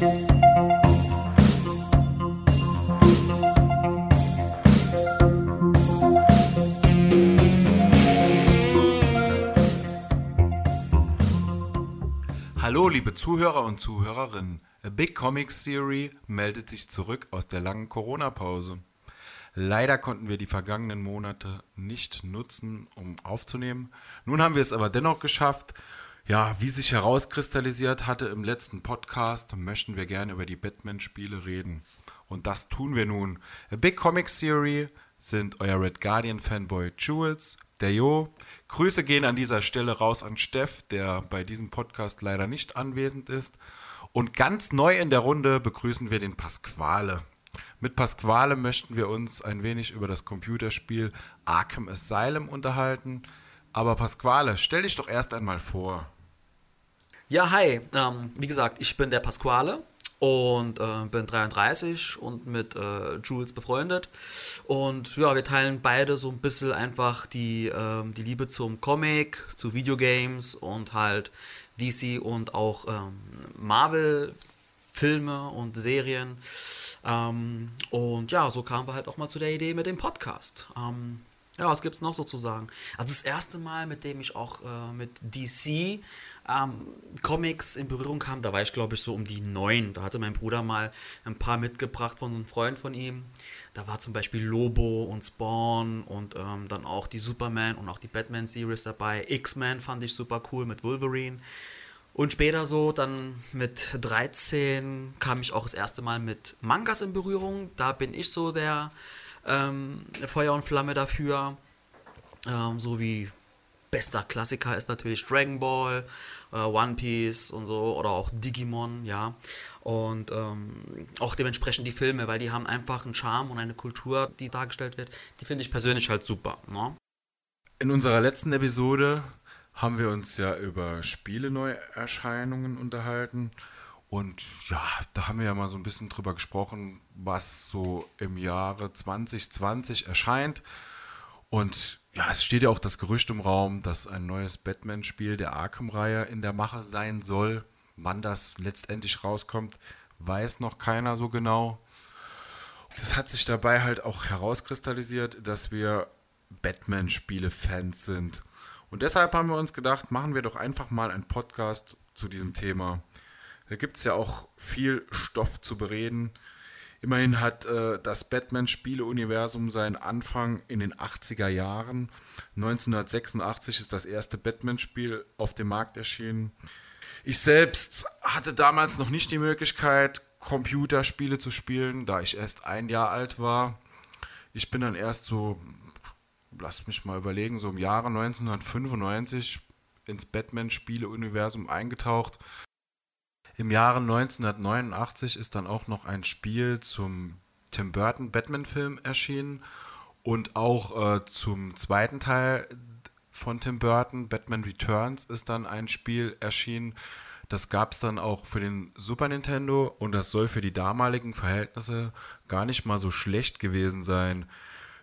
Hallo, liebe Zuhörer und Zuhörerinnen. A Big Comic Theory meldet sich zurück aus der langen Corona-Pause. Leider konnten wir die vergangenen Monate nicht nutzen, um aufzunehmen. Nun haben wir es aber dennoch geschafft. Ja, wie sich herauskristallisiert hatte im letzten Podcast, möchten wir gerne über die Batman-Spiele reden. Und das tun wir nun. A Big Comic Theory sind euer Red Guardian Fanboy Jules, der Jo. Grüße gehen an dieser Stelle raus an Steff, der bei diesem Podcast leider nicht anwesend ist. Und ganz neu in der Runde begrüßen wir den Pasquale. Mit Pasquale möchten wir uns ein wenig über das Computerspiel Arkham Asylum unterhalten. Aber Pasquale, stell dich doch erst einmal vor. Ja, hi. Ähm, wie gesagt, ich bin der Pasquale und äh, bin 33 und mit äh, Jules befreundet. Und ja, wir teilen beide so ein bisschen einfach die, äh, die Liebe zum Comic, zu Videogames und halt DC und auch ähm, Marvel-Filme und Serien. Ähm, und ja, so kamen wir halt auch mal zu der Idee mit dem Podcast. Ähm, ja, was gibt es noch sozusagen? Also das erste Mal, mit dem ich auch äh, mit DC ähm, Comics in Berührung kam, da war ich glaube ich so um die neun. Da hatte mein Bruder mal ein paar mitgebracht von einem Freund von ihm. Da war zum Beispiel Lobo und Spawn und ähm, dann auch die Superman und auch die Batman-Series dabei. X-Men fand ich super cool mit Wolverine. Und später so, dann mit 13 kam ich auch das erste Mal mit Mangas in Berührung. Da bin ich so der ähm, Feuer und Flamme dafür. Ähm, so wie bester Klassiker ist natürlich Dragon Ball, äh, One Piece und so oder auch Digimon, ja. Und ähm, auch dementsprechend die Filme, weil die haben einfach einen Charme und eine Kultur, die dargestellt wird, die finde ich persönlich halt super. Ne? In unserer letzten Episode haben wir uns ja über Spiele-Neuerscheinungen unterhalten. Und ja, da haben wir ja mal so ein bisschen drüber gesprochen, was so im Jahre 2020 erscheint. Und ja, es steht ja auch das Gerücht im Raum, dass ein neues Batman-Spiel der Arkham-Reihe in der Mache sein soll. Wann das letztendlich rauskommt, weiß noch keiner so genau. Das hat sich dabei halt auch herauskristallisiert, dass wir Batman-Spiele-Fans sind. Und deshalb haben wir uns gedacht, machen wir doch einfach mal einen Podcast zu diesem Thema. Da gibt es ja auch viel Stoff zu bereden. Immerhin hat äh, das Batman-Spiele-Universum seinen Anfang in den 80er Jahren. 1986 ist das erste Batman-Spiel auf dem Markt erschienen. Ich selbst hatte damals noch nicht die Möglichkeit, Computerspiele zu spielen, da ich erst ein Jahr alt war. Ich bin dann erst so lasst mich mal überlegen, so im Jahre 1995 ins Batman-Spiele-Universum eingetaucht. Im Jahre 1989 ist dann auch noch ein Spiel zum Tim Burton Batman-Film erschienen und auch äh, zum zweiten Teil von Tim Burton, Batman Returns, ist dann ein Spiel erschienen. Das gab es dann auch für den Super Nintendo und das soll für die damaligen Verhältnisse gar nicht mal so schlecht gewesen sein.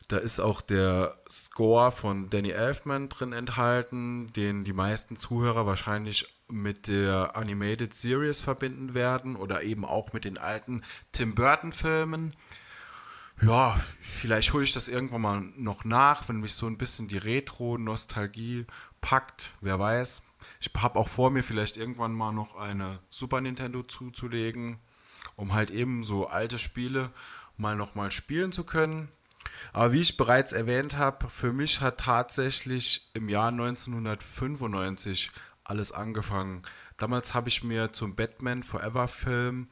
Da ist auch der Score von Danny Elfman drin enthalten, den die meisten Zuhörer wahrscheinlich mit der Animated Series verbinden werden oder eben auch mit den alten Tim Burton-Filmen. Ja, vielleicht hole ich das irgendwann mal noch nach, wenn mich so ein bisschen die Retro-Nostalgie packt. Wer weiß. Ich habe auch vor mir, vielleicht irgendwann mal noch eine Super Nintendo zuzulegen, um halt eben so alte Spiele mal nochmal spielen zu können. Aber wie ich bereits erwähnt habe, für mich hat tatsächlich im Jahr 1995 alles angefangen. Damals habe ich mir zum Batman Forever Film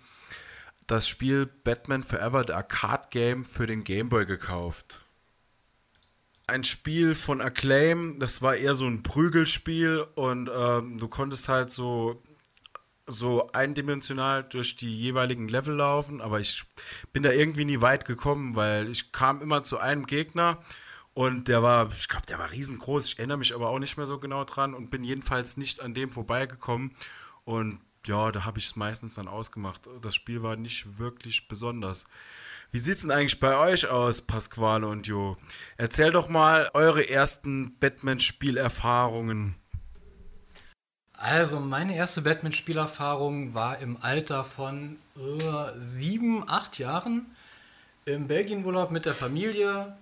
das Spiel Batman Forever, the Arcade Game, für den Game Boy gekauft. Ein Spiel von Acclaim, das war eher so ein Prügelspiel und ähm, du konntest halt so so eindimensional durch die jeweiligen Level laufen, aber ich bin da irgendwie nie weit gekommen, weil ich kam immer zu einem Gegner und der war, ich glaube, der war riesengroß. Ich erinnere mich aber auch nicht mehr so genau dran und bin jedenfalls nicht an dem vorbeigekommen. Und ja, da habe ich es meistens dann ausgemacht. Das Spiel war nicht wirklich besonders. Wie sieht es denn eigentlich bei euch aus, Pasquale und Jo? Erzähl doch mal eure ersten Batman-Spielerfahrungen. Also, meine erste Batman-Spielerfahrung war im Alter von äh, sieben, acht Jahren im Belgienurlaub mit der Familie.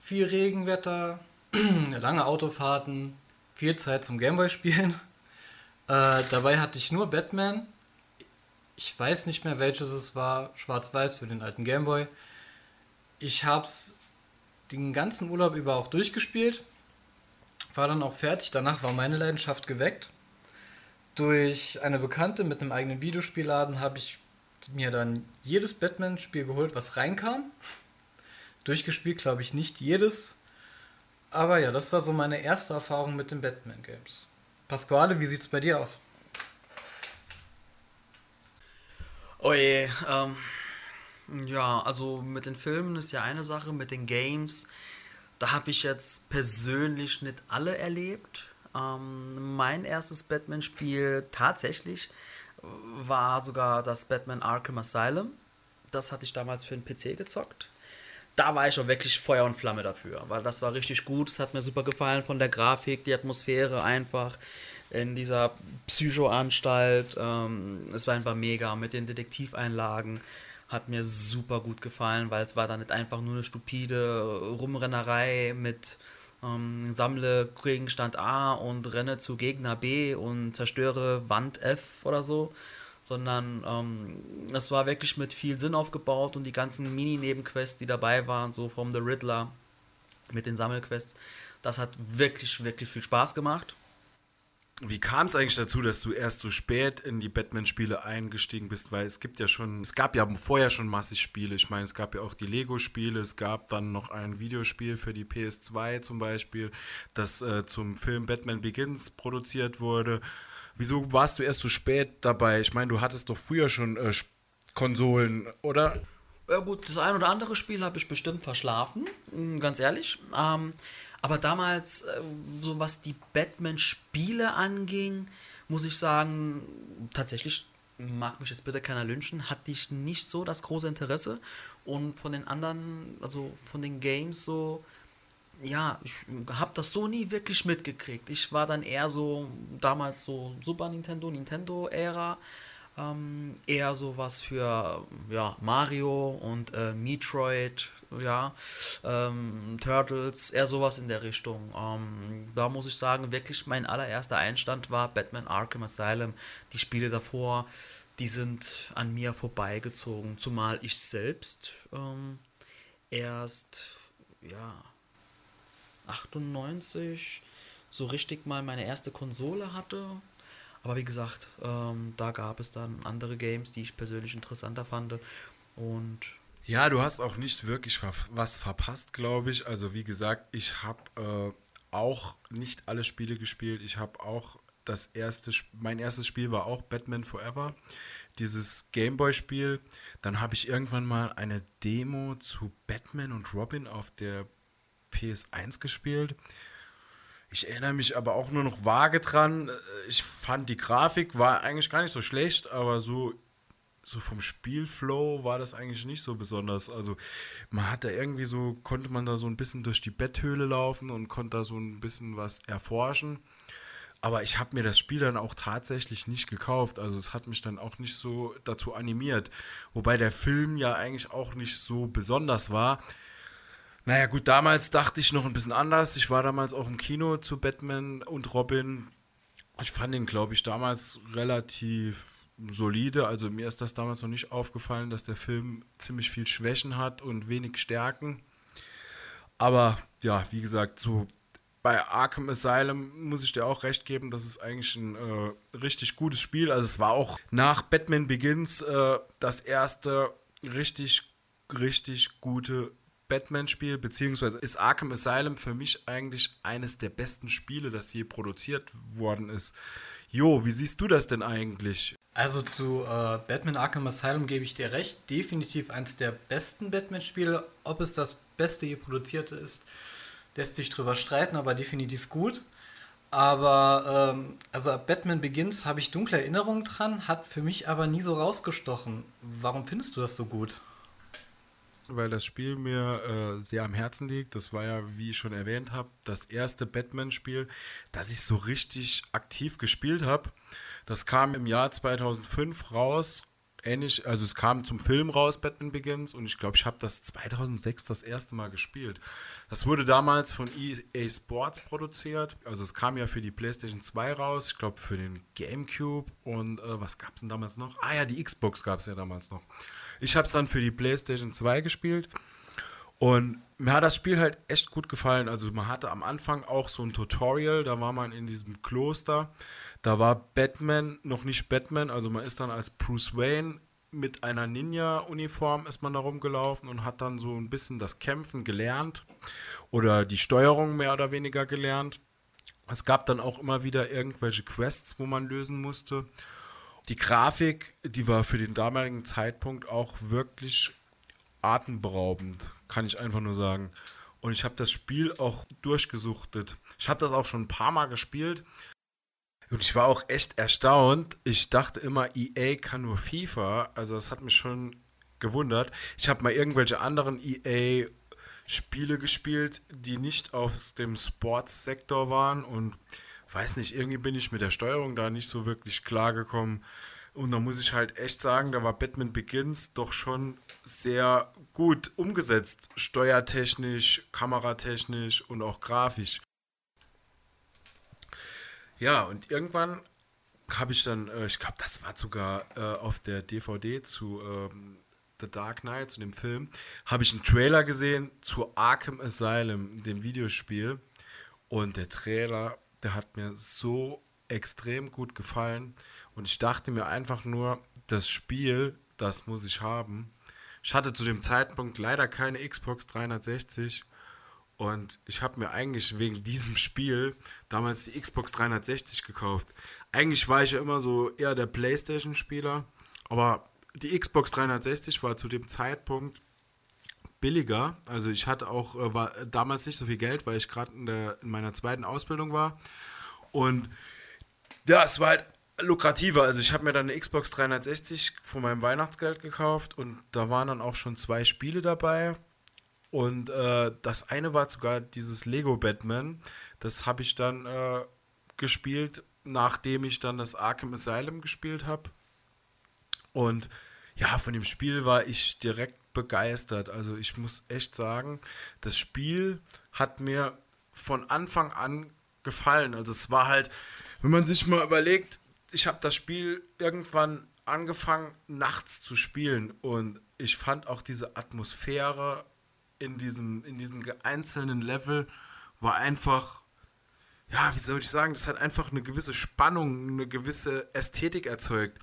Viel Regenwetter, lange Autofahrten, viel Zeit zum Gameboy spielen. Äh, dabei hatte ich nur Batman. Ich weiß nicht mehr welches es war, schwarz-weiß für den alten Gameboy. Ich habe es den ganzen Urlaub über auch durchgespielt. War dann auch fertig. Danach war meine Leidenschaft geweckt. Durch eine Bekannte mit einem eigenen Videospielladen habe ich mir dann jedes Batman-Spiel geholt, was reinkam. Durchgespielt, glaube ich, nicht jedes. Aber ja, das war so meine erste Erfahrung mit den Batman-Games. Pasquale, wie sieht es bei dir aus? Oh je, ähm, ja, also mit den Filmen ist ja eine Sache, mit den Games, da habe ich jetzt persönlich nicht alle erlebt. Ähm, mein erstes Batman-Spiel tatsächlich war sogar das Batman Arkham Asylum. Das hatte ich damals für den PC gezockt. Da war ich auch wirklich Feuer und Flamme dafür, weil das war richtig gut. Es hat mir super gefallen von der Grafik, die Atmosphäre einfach in dieser Psychoanstalt. Ähm, es war einfach mega mit den Detektiveinlagen. Hat mir super gut gefallen, weil es war dann nicht einfach nur eine stupide Rumrennerei mit ähm, sammle Gegenstand A und renne zu Gegner B und zerstöre Wand F oder so, sondern ähm, es war wirklich mit viel Sinn aufgebaut und die ganzen Mini-Nebenquests, die dabei waren, so vom The Riddler mit den Sammelquests, das hat wirklich, wirklich viel Spaß gemacht. Wie kam es eigentlich dazu, dass du erst so spät in die Batman-Spiele eingestiegen bist? Weil es gibt ja schon, es gab ja vorher schon massig Spiele. Ich meine, es gab ja auch die Lego-Spiele, es gab dann noch ein Videospiel für die PS2 zum Beispiel, das äh, zum Film Batman Begins produziert wurde. Wieso warst du erst so spät dabei? Ich meine, du hattest doch früher schon äh, Konsolen, oder? Ja gut, das ein oder andere Spiel habe ich bestimmt verschlafen, ganz ehrlich. Ähm, aber damals, äh, so was die Batman-Spiele anging, muss ich sagen, tatsächlich mag mich jetzt bitte keiner lynchen, hatte ich nicht so das große Interesse. Und von den anderen, also von den Games so, ja, ich habe das so nie wirklich mitgekriegt. Ich war dann eher so, damals so Super Nintendo, Nintendo-Ära ähm, eher sowas für ja, Mario und äh, Metroid, ja, ähm, Turtles, eher sowas in der Richtung. Ähm, da muss ich sagen, wirklich mein allererster Einstand war Batman Arkham Asylum. Die Spiele davor, die sind an mir vorbeigezogen, zumal ich selbst ähm, erst, ja, 98 so richtig mal meine erste Konsole hatte aber wie gesagt, ähm, da gab es dann andere Games, die ich persönlich interessanter fand. Und ja, du hast auch nicht wirklich was verpasst, glaube ich. Also wie gesagt, ich habe äh, auch nicht alle Spiele gespielt. Ich habe auch das erste, mein erstes Spiel war auch Batman Forever, dieses Gameboy-Spiel. Dann habe ich irgendwann mal eine Demo zu Batman und Robin auf der PS1 gespielt. Ich erinnere mich aber auch nur noch vage dran. Ich fand die Grafik war eigentlich gar nicht so schlecht, aber so, so vom Spielflow war das eigentlich nicht so besonders. Also man hat da irgendwie so, konnte man da so ein bisschen durch die Betthöhle laufen und konnte da so ein bisschen was erforschen. Aber ich habe mir das Spiel dann auch tatsächlich nicht gekauft. Also es hat mich dann auch nicht so dazu animiert. Wobei der Film ja eigentlich auch nicht so besonders war. Naja, gut, damals dachte ich noch ein bisschen anders. Ich war damals auch im Kino zu Batman und Robin. Ich fand ihn, glaube ich, damals relativ solide. Also mir ist das damals noch nicht aufgefallen, dass der Film ziemlich viel Schwächen hat und wenig Stärken. Aber ja, wie gesagt, so bei Arkham Asylum muss ich dir auch recht geben, das ist eigentlich ein äh, richtig gutes Spiel. Also es war auch nach Batman Begins äh, das erste richtig, richtig gute Batman-Spiel, beziehungsweise ist Arkham Asylum für mich eigentlich eines der besten Spiele, das je produziert worden ist. Jo, wie siehst du das denn eigentlich? Also zu äh, Batman Arkham Asylum gebe ich dir recht. Definitiv eines der besten Batman-Spiele. Ob es das beste je produzierte ist, lässt sich drüber streiten, aber definitiv gut. Aber ähm, also Batman Begins habe ich dunkle Erinnerungen dran, hat für mich aber nie so rausgestochen. Warum findest du das so gut? Weil das Spiel mir äh, sehr am Herzen liegt. Das war ja, wie ich schon erwähnt habe, das erste Batman-Spiel, das ich so richtig aktiv gespielt habe. Das kam im Jahr 2005 raus. Ähnlich, also es kam zum Film raus, Batman Begins, und ich glaube, ich habe das 2006 das erste Mal gespielt. Das wurde damals von EA Sports produziert. Also es kam ja für die PlayStation 2 raus, ich glaube für den GameCube und äh, was gab es denn damals noch? Ah ja, die Xbox gab es ja damals noch. Ich habe es dann für die PlayStation 2 gespielt und mir hat das Spiel halt echt gut gefallen. Also man hatte am Anfang auch so ein Tutorial, da war man in diesem Kloster. Da war Batman noch nicht Batman, also man ist dann als Bruce Wayne mit einer Ninja-Uniform ist man da rumgelaufen und hat dann so ein bisschen das Kämpfen gelernt oder die Steuerung mehr oder weniger gelernt. Es gab dann auch immer wieder irgendwelche Quests, wo man lösen musste. Die Grafik, die war für den damaligen Zeitpunkt auch wirklich atemberaubend, kann ich einfach nur sagen. Und ich habe das Spiel auch durchgesuchtet. Ich habe das auch schon ein paar Mal gespielt. Und ich war auch echt erstaunt. Ich dachte immer, EA kann nur FIFA. Also das hat mich schon gewundert. Ich habe mal irgendwelche anderen EA Spiele gespielt, die nicht aus dem Sportssektor waren und weiß nicht, irgendwie bin ich mit der Steuerung da nicht so wirklich klar gekommen. Und da muss ich halt echt sagen, da war Batman Begins doch schon sehr gut umgesetzt, steuertechnisch, kameratechnisch und auch grafisch. Ja, und irgendwann habe ich dann, äh, ich glaube, das war sogar äh, auf der DVD zu ähm, The Dark Knight, zu dem Film, habe ich einen Trailer gesehen zu Arkham Asylum, dem Videospiel. Und der Trailer, der hat mir so extrem gut gefallen. Und ich dachte mir einfach nur, das Spiel, das muss ich haben. Ich hatte zu dem Zeitpunkt leider keine Xbox 360 und ich habe mir eigentlich wegen diesem Spiel damals die Xbox 360 gekauft. Eigentlich war ich ja immer so eher der PlayStation-Spieler, aber die Xbox 360 war zu dem Zeitpunkt billiger. Also ich hatte auch äh, war damals nicht so viel Geld, weil ich gerade in, in meiner zweiten Ausbildung war. Und ja, es war halt lukrativer. Also ich habe mir dann eine Xbox 360 von meinem Weihnachtsgeld gekauft und da waren dann auch schon zwei Spiele dabei. Und äh, das eine war sogar dieses Lego Batman. Das habe ich dann äh, gespielt, nachdem ich dann das Arkham Asylum gespielt habe. Und ja, von dem Spiel war ich direkt begeistert. Also ich muss echt sagen, das Spiel hat mir von Anfang an gefallen. Also es war halt, wenn man sich mal überlegt, ich habe das Spiel irgendwann angefangen nachts zu spielen und ich fand auch diese Atmosphäre in diesem, in diesen einzelnen Level war einfach, ja, wie soll ich sagen, das hat einfach eine gewisse Spannung, eine gewisse Ästhetik erzeugt.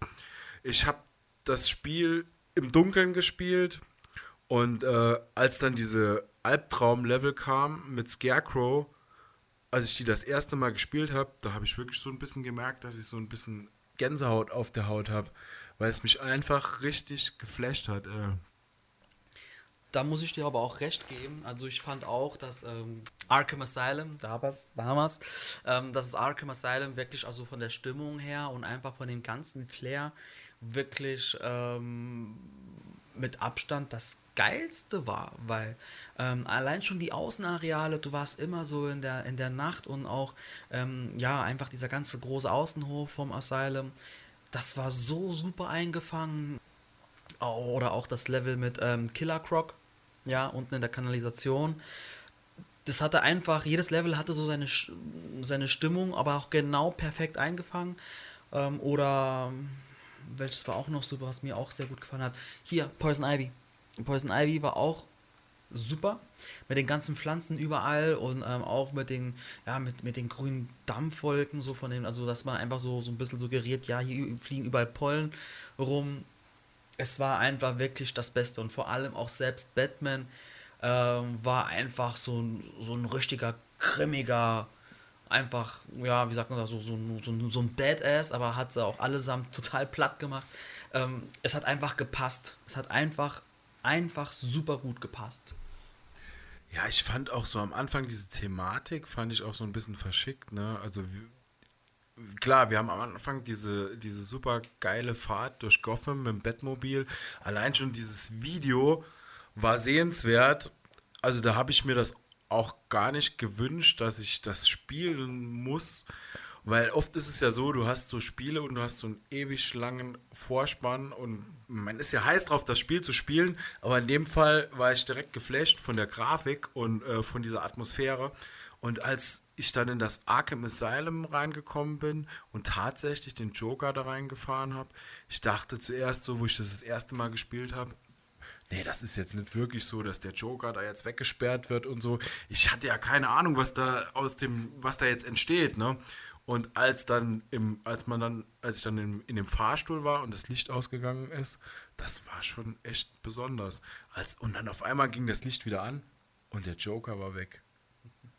Ich habe das Spiel im Dunkeln gespielt und äh, als dann diese Albtraum-Level kam mit Scarecrow, als ich die das erste Mal gespielt habe, da habe ich wirklich so ein bisschen gemerkt, dass ich so ein bisschen Gänsehaut auf der Haut habe, weil es mich einfach richtig geflasht hat. Äh da muss ich dir aber auch recht geben. Also ich fand auch, dass ähm, Arkham Asylum, damals, damals ähm, dass Arkham Asylum wirklich also von der Stimmung her und einfach von dem ganzen Flair wirklich ähm, mit Abstand das geilste war, weil ähm, allein schon die Außenareale, du warst immer so in der, in der Nacht und auch, ähm, ja, einfach dieser ganze große Außenhof vom Asylum, das war so super eingefangen. Oder auch das Level mit ähm, Killer Croc, ja, unten in der Kanalisation. Das hatte einfach, jedes Level hatte so seine, seine Stimmung, aber auch genau perfekt eingefangen. Ähm, oder welches war auch noch super, was mir auch sehr gut gefallen hat. Hier, Poison Ivy. Poison Ivy war auch super mit den ganzen Pflanzen überall und ähm, auch mit den ja mit, mit den grünen Dampfwolken so von dem also dass man einfach so so ein bisschen suggeriert ja hier fliegen überall Pollen rum es war einfach wirklich das Beste und vor allem auch selbst Batman ähm, war einfach so, so ein richtiger, grimmiger, einfach, ja, wie sagt man das, so, so, so, so ein Badass, aber hat sie auch allesamt total platt gemacht. Ähm, es hat einfach gepasst. Es hat einfach, einfach super gut gepasst. Ja, ich fand auch so am Anfang diese Thematik, fand ich auch so ein bisschen verschickt, ne? Also klar, wir haben am Anfang diese, diese super geile Fahrt durch Gotham mit dem Bettmobil. Allein schon dieses Video war sehenswert. Also da habe ich mir das auch gar nicht gewünscht, dass ich das spielen muss. Weil oft ist es ja so, du hast so Spiele und du hast so einen ewig langen Vorspann und man ist ja heiß drauf, das Spiel zu spielen, aber in dem Fall war ich direkt geflasht von der Grafik und äh, von dieser Atmosphäre. Und als ich dann in das Arkham Asylum reingekommen bin und tatsächlich den Joker da reingefahren habe, ich dachte zuerst so, wo ich das das erste Mal gespielt habe, nee, das ist jetzt nicht wirklich so, dass der Joker da jetzt weggesperrt wird und so. Ich hatte ja keine Ahnung, was da aus dem, was da jetzt entsteht, ne? Und als dann im, als man dann, als ich dann in, in dem Fahrstuhl war und das Licht ausgegangen ist, das war schon echt besonders. Als, und dann auf einmal ging das Licht wieder an und der Joker war weg.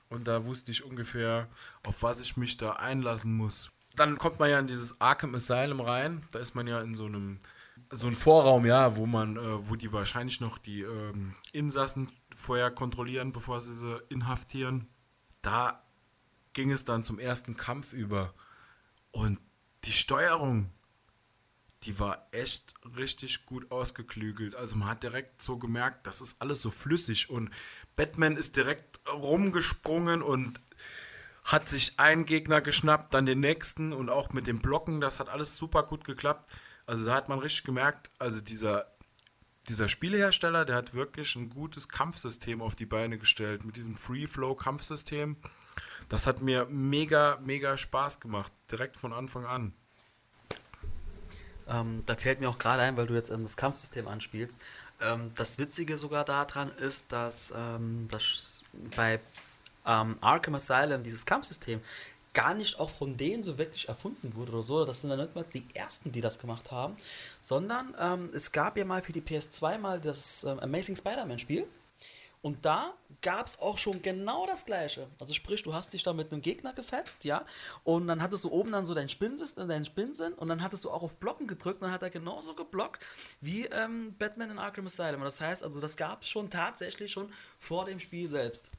Und da wusste ich ungefähr, auf was ich mich da einlassen muss. Dann kommt man ja in dieses Arkham Asylum rein. Da ist man ja in so einem so ein Vorraum, ja, wo man, äh, wo die wahrscheinlich noch die ähm, Insassen vorher kontrollieren, bevor sie sie inhaftieren. Da ging es dann zum ersten Kampf über. Und die Steuerung, die war echt richtig gut ausgeklügelt. Also man hat direkt so gemerkt, das ist alles so flüssig und Batman ist direkt rumgesprungen und hat sich einen Gegner geschnappt, dann den nächsten und auch mit dem Blocken, das hat alles super gut geklappt. Also da hat man richtig gemerkt, also dieser, dieser Spielehersteller, der hat wirklich ein gutes Kampfsystem auf die Beine gestellt mit diesem Free-Flow-Kampfsystem. Das hat mir mega, mega Spaß gemacht, direkt von Anfang an. Ähm, da fällt mir auch gerade ein, weil du jetzt ähm, das Kampfsystem anspielst. Ähm, das Witzige sogar daran ist, dass, ähm, dass bei ähm, Arkham Asylum dieses Kampfsystem gar nicht auch von denen so wirklich erfunden wurde oder so. Das sind dann nicht mal die ersten, die das gemacht haben, sondern ähm, es gab ja mal für die PS2 mal das ähm, Amazing Spider-Man Spiel. Und da gab es auch schon genau das gleiche. Also sprich, du hast dich da mit einem Gegner gefetzt, ja, und dann hattest du oben dann so deinen Spinnsinn, deinen Spinnsinn und dann hattest du auch auf Blocken gedrückt und dann hat er genauso geblockt wie ähm, Batman in Arkham Asylum. Das heißt also, das gab es schon tatsächlich schon vor dem Spiel selbst.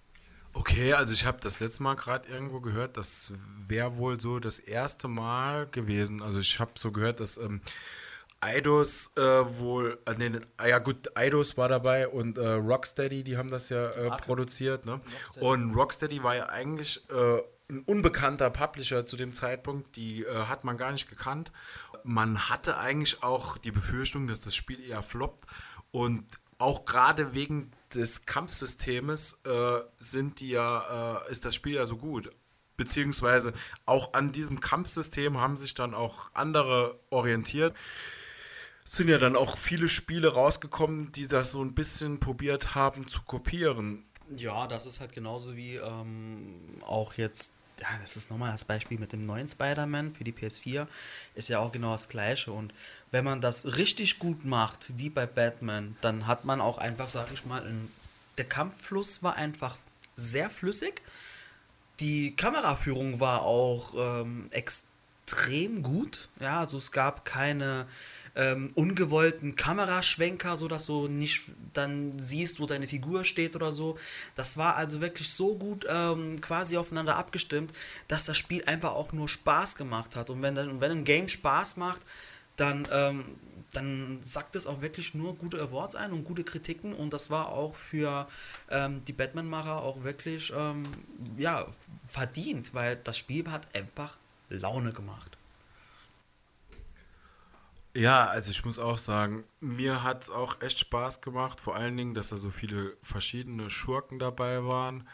Okay, also ich habe das letzte Mal gerade irgendwo gehört, das wäre wohl so das erste Mal gewesen. Also ich habe so gehört, dass ähm, Eidos äh, wohl, äh, nee, ah ja gut, Eidos war dabei und äh, Rocksteady, die haben das ja äh, produziert, ne? Rocksteady. Und Rocksteady war ja eigentlich äh, ein unbekannter Publisher zu dem Zeitpunkt, die äh, hat man gar nicht gekannt. Man hatte eigentlich auch die Befürchtung, dass das Spiel eher floppt und auch gerade wegen des Kampfsystems äh, sind die ja, äh, ist das Spiel ja so gut. Beziehungsweise auch an diesem Kampfsystem haben sich dann auch andere orientiert. Es sind ja dann auch viele Spiele rausgekommen, die das so ein bisschen probiert haben zu kopieren. Ja, das ist halt genauso wie ähm, auch jetzt ja, das ist nochmal das Beispiel mit dem neuen Spider-Man für die PS4, ist ja auch genau das gleiche. Und wenn man das richtig gut macht, wie bei Batman, dann hat man auch einfach, sag ich mal, ein, der Kampffluss war einfach sehr flüssig. Die Kameraführung war auch ähm, extrem gut. Ja, also es gab keine ähm, ungewollten Kameraschwenker, so dass du nicht dann siehst, wo deine Figur steht oder so. Das war also wirklich so gut ähm, quasi aufeinander abgestimmt, dass das Spiel einfach auch nur Spaß gemacht hat. Und wenn, wenn ein Game Spaß macht, dann, ähm, dann sagt es auch wirklich nur gute Awards ein und gute Kritiken. Und das war auch für ähm, die Batman-Macher auch wirklich ähm, ja, verdient, weil das Spiel hat einfach Laune gemacht. Ja, also ich muss auch sagen, mir hat es auch echt Spaß gemacht, vor allen Dingen, dass da so viele verschiedene Schurken dabei waren.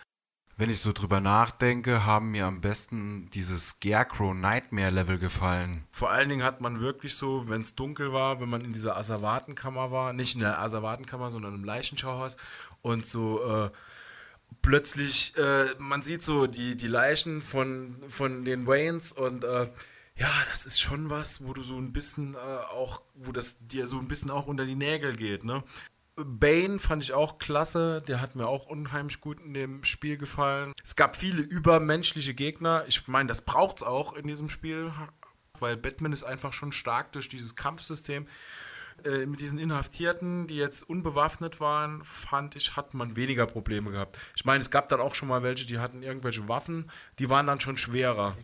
Wenn ich so drüber nachdenke, haben mir am besten dieses Scarecrow Nightmare Level gefallen. Vor allen Dingen hat man wirklich so, wenn es dunkel war, wenn man in dieser Asservatenkammer war, nicht in der Asservatenkammer, sondern im Leichenschauhaus und so äh, plötzlich, äh, man sieht so die, die Leichen von, von den Waynes und äh, ja, das ist schon was, wo du so ein bisschen äh, auch, wo das dir so ein bisschen auch unter die Nägel geht, ne? Bane fand ich auch klasse, der hat mir auch unheimlich gut in dem Spiel gefallen. Es gab viele übermenschliche Gegner. Ich meine, das braucht es auch in diesem Spiel, weil Batman ist einfach schon stark durch dieses Kampfsystem. Äh, mit diesen Inhaftierten, die jetzt unbewaffnet waren, fand ich, hat man weniger Probleme gehabt. Ich meine, es gab dann auch schon mal welche, die hatten irgendwelche Waffen, die waren dann schon schwerer.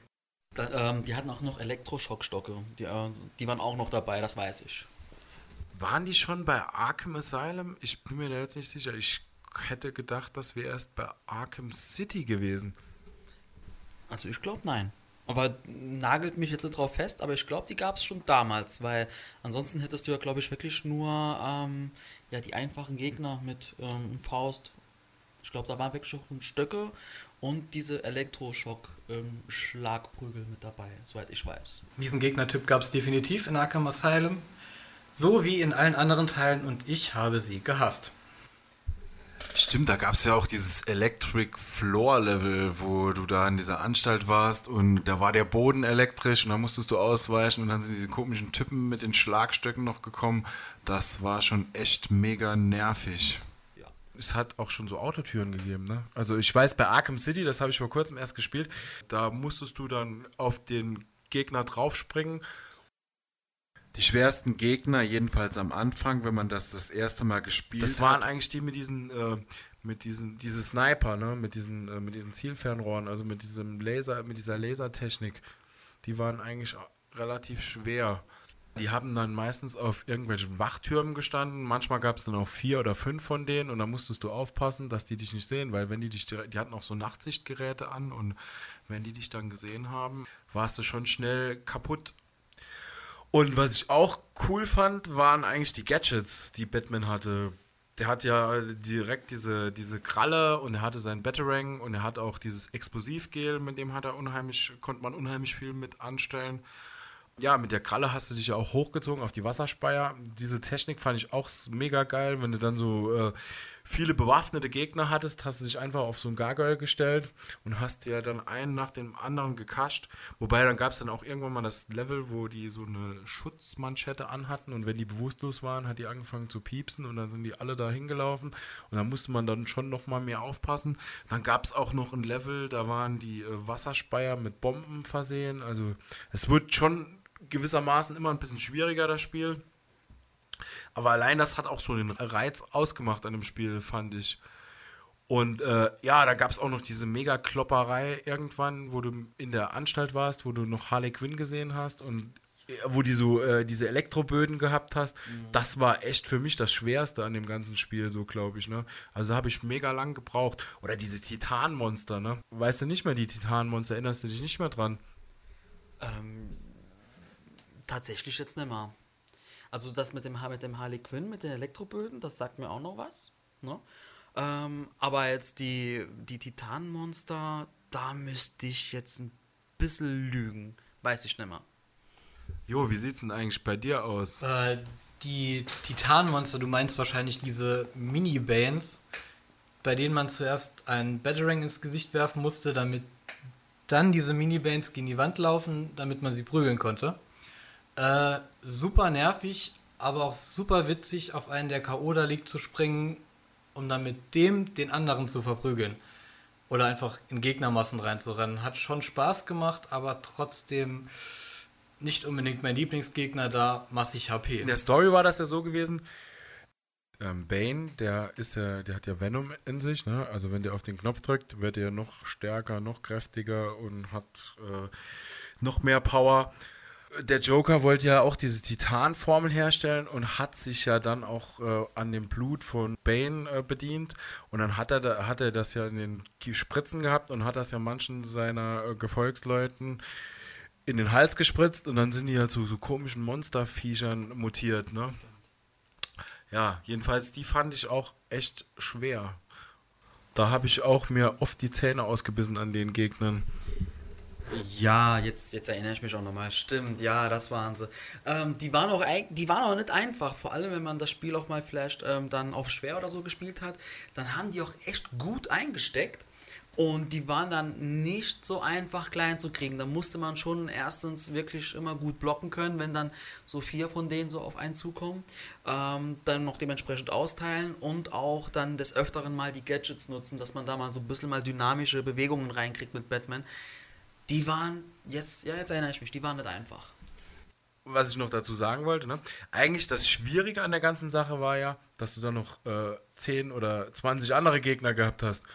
Da, ähm, die hatten auch noch Elektroschockstocke. Die, äh, die waren auch noch dabei, das weiß ich. Waren die schon bei Arkham Asylum? Ich bin mir da jetzt nicht sicher. Ich hätte gedacht, das wäre erst bei Arkham City gewesen. Also ich glaube nein. Aber nagelt mich jetzt nicht drauf fest, aber ich glaube, die gab es schon damals, weil ansonsten hättest du ja, glaube ich, wirklich nur ähm, ja, die einfachen Gegner mit ähm, Faust. Ich glaube, da waren wirklich auch Stöcke und diese Elektroschock-Schlagprügel mit dabei, soweit ich weiß. Diesen Gegnertyp gab es definitiv in Arkham Asylum, so wie in allen anderen Teilen und ich habe sie gehasst. Stimmt, da gab es ja auch dieses Electric Floor Level, wo du da in dieser Anstalt warst und da war der Boden elektrisch und da musstest du ausweichen und dann sind diese komischen Typen mit den Schlagstöcken noch gekommen. Das war schon echt mega nervig. Ja. Es hat auch schon so Autotüren gegeben, ne? Also ich weiß, bei Arkham City, das habe ich vor kurzem erst gespielt, da musstest du dann auf den Gegner draufspringen die schwersten Gegner, jedenfalls am Anfang, wenn man das das erste Mal gespielt hat. Das waren eigentlich die mit diesen, äh, mit diesen, diese Sniper, ne, mit diesen, äh, mit diesen Zielfernrohren, also mit diesem Laser, mit dieser Lasertechnik. Die waren eigentlich relativ schwer. Die haben dann meistens auf irgendwelchen Wachtürmen gestanden. Manchmal gab es dann auch vier oder fünf von denen und da musstest du aufpassen, dass die dich nicht sehen, weil wenn die dich, die hatten auch so Nachtsichtgeräte an und wenn die dich dann gesehen haben, warst du schon schnell kaputt und was ich auch cool fand, waren eigentlich die Gadgets, die Batman hatte. Der hat ja direkt diese, diese Kralle und er hatte seinen Batarang und er hat auch dieses Explosivgel, mit dem hat er unheimlich, konnte man unheimlich viel mit anstellen. Ja, mit der Kralle hast du dich ja auch hochgezogen auf die Wasserspeier. Diese Technik fand ich auch mega geil, wenn du dann so äh, viele bewaffnete Gegner hattest, hast du dich einfach auf so ein Gargoyle gestellt und hast dir dann einen nach dem anderen gekascht. Wobei dann gab es dann auch irgendwann mal das Level, wo die so eine Schutzmanschette anhatten und wenn die bewusstlos waren, hat die angefangen zu piepsen und dann sind die alle da hingelaufen und dann musste man dann schon noch mal mehr aufpassen. Dann gab es auch noch ein Level, da waren die äh, Wasserspeier mit Bomben versehen. Also es wird schon gewissermaßen immer ein bisschen schwieriger, das Spiel. Aber allein das hat auch so den Reiz ausgemacht an dem Spiel, fand ich. Und äh, ja, da gab es auch noch diese Mega-Klopperei irgendwann, wo du in der Anstalt warst, wo du noch Harley Quinn gesehen hast und äh, wo die so äh, diese Elektroböden gehabt hast. Mhm. Das war echt für mich das Schwerste an dem ganzen Spiel, so glaube ich. Ne? Also habe ich mega lang gebraucht. Oder diese Titanmonster, ne? Weißt du nicht mehr die Titanmonster? Erinnerst du dich nicht mehr dran? Ähm, tatsächlich jetzt nicht mehr. Also das mit dem, mit dem Harley Quinn, mit den Elektroböden, das sagt mir auch noch was. Ne? Ähm, aber jetzt die, die Titanmonster, da müsste ich jetzt ein bisschen lügen. Weiß ich nicht mehr. Jo, wie sieht's denn eigentlich bei dir aus? Äh, die Titanmonster, du meinst wahrscheinlich diese Mini-Banes, bei denen man zuerst einen Batarang ins Gesicht werfen musste, damit dann diese Mini-Banes gegen die Wand laufen, damit man sie prügeln konnte. Äh, super nervig, aber auch super witzig, auf einen, der K.O. da liegt, zu springen, um dann mit dem den anderen zu verprügeln. Oder einfach in Gegnermassen reinzurennen. Hat schon Spaß gemacht, aber trotzdem nicht unbedingt mein Lieblingsgegner da, massig HP. In der Story war das ja so gewesen. Ähm, Bane, der ist ja, der hat ja Venom in sich, ne? Also wenn der auf den Knopf drückt, wird er noch stärker, noch kräftiger und hat äh, noch mehr Power der Joker wollte ja auch diese Titanformel herstellen und hat sich ja dann auch äh, an dem Blut von Bane äh, bedient. Und dann hat er, hat er das ja in den Spritzen gehabt und hat das ja manchen seiner äh, Gefolgsleuten in den Hals gespritzt und dann sind die halt zu so, so komischen Monsterviechern mutiert, ne? Ja, jedenfalls, die fand ich auch echt schwer. Da habe ich auch mir oft die Zähne ausgebissen an den Gegnern. Ja, jetzt, jetzt erinnere ich mich auch nochmal. Stimmt, ja, das waren sie. Ähm, die, waren auch, die waren auch nicht einfach. Vor allem, wenn man das Spiel auch mal vielleicht ähm, dann auf schwer oder so gespielt hat, dann haben die auch echt gut eingesteckt. Und die waren dann nicht so einfach klein zu kriegen. Da musste man schon erstens wirklich immer gut blocken können, wenn dann so vier von denen so auf einen zukommen. Ähm, dann noch dementsprechend austeilen und auch dann des Öfteren mal die Gadgets nutzen, dass man da mal so ein bisschen mal dynamische Bewegungen reinkriegt mit Batman die waren, jetzt, ja, jetzt erinnere ich mich, die waren nicht einfach. Was ich noch dazu sagen wollte, ne? eigentlich das Schwierige an der ganzen Sache war ja, dass du dann noch äh, 10 oder 20 andere Gegner gehabt hast.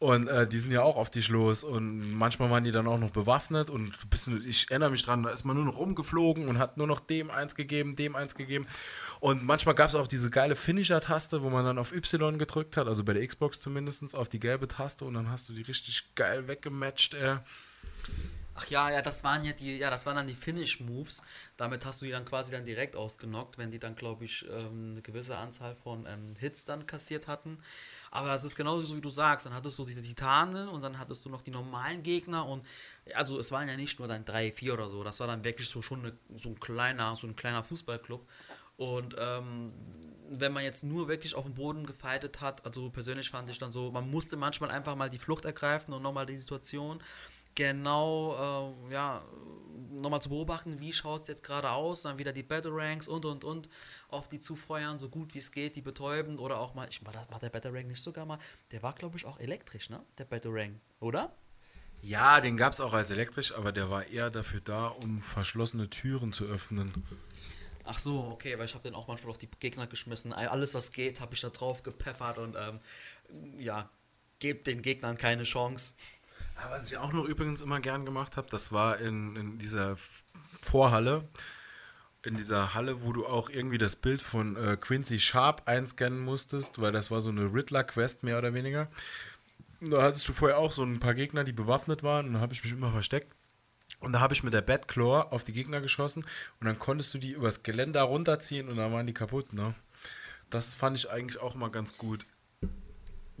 Und äh, die sind ja auch auf dich los und manchmal waren die dann auch noch bewaffnet und bist, ich erinnere mich dran, da ist man nur noch rumgeflogen und hat nur noch dem eins gegeben, dem eins gegeben. Und manchmal gab es auch diese geile Finisher-Taste, wo man dann auf Y gedrückt hat, also bei der Xbox zumindest, auf die gelbe Taste und dann hast du die richtig geil weggematcht, ey. Ach ja, ja, das waren ja die, ja, das waren dann die Finish-Moves. Damit hast du die dann quasi dann direkt ausgenockt, wenn die dann, glaube ich, ähm, eine gewisse Anzahl von ähm, Hits dann kassiert hatten. Aber es ist genauso so, wie du sagst. Dann hattest du diese Titanen und dann hattest du noch die normalen Gegner und also es waren ja nicht nur dann drei, vier oder so. Das war dann wirklich so schon eine, so ein kleiner, so ein kleiner Fußballclub. Und ähm, wenn man jetzt nur wirklich auf dem Boden gefightet hat, also persönlich fand ich dann so, man musste manchmal einfach mal die Flucht ergreifen und nochmal die Situation genau äh, ja, nochmal zu beobachten, wie schaut es jetzt gerade aus, dann wieder die Battle Ranks und und und auf die zufeuern, so gut wie es geht, die betäuben oder auch mal, ich, war, das, war der Battle Rank nicht sogar mal, der war glaube ich auch elektrisch, ne? Der Battle Rank, oder? Ja, den gab es auch als elektrisch, aber der war eher dafür da, um verschlossene Türen zu öffnen. Ach so, okay, weil ich habe den auch manchmal auf die Gegner geschmissen. Alles, was geht, habe ich da drauf gepfeffert und ähm, ja, gebt den Gegnern keine Chance. Was ich auch noch übrigens immer gern gemacht habe, das war in, in dieser Vorhalle, in dieser Halle, wo du auch irgendwie das Bild von äh, Quincy Sharp einscannen musstest, weil das war so eine Riddler-Quest mehr oder weniger. Da hattest du vorher auch so ein paar Gegner, die bewaffnet waren und da habe ich mich immer versteckt. Und da habe ich mit der Batclaw auf die Gegner geschossen und dann konntest du die übers Geländer runterziehen und dann waren die kaputt, ne? Das fand ich eigentlich auch mal ganz gut.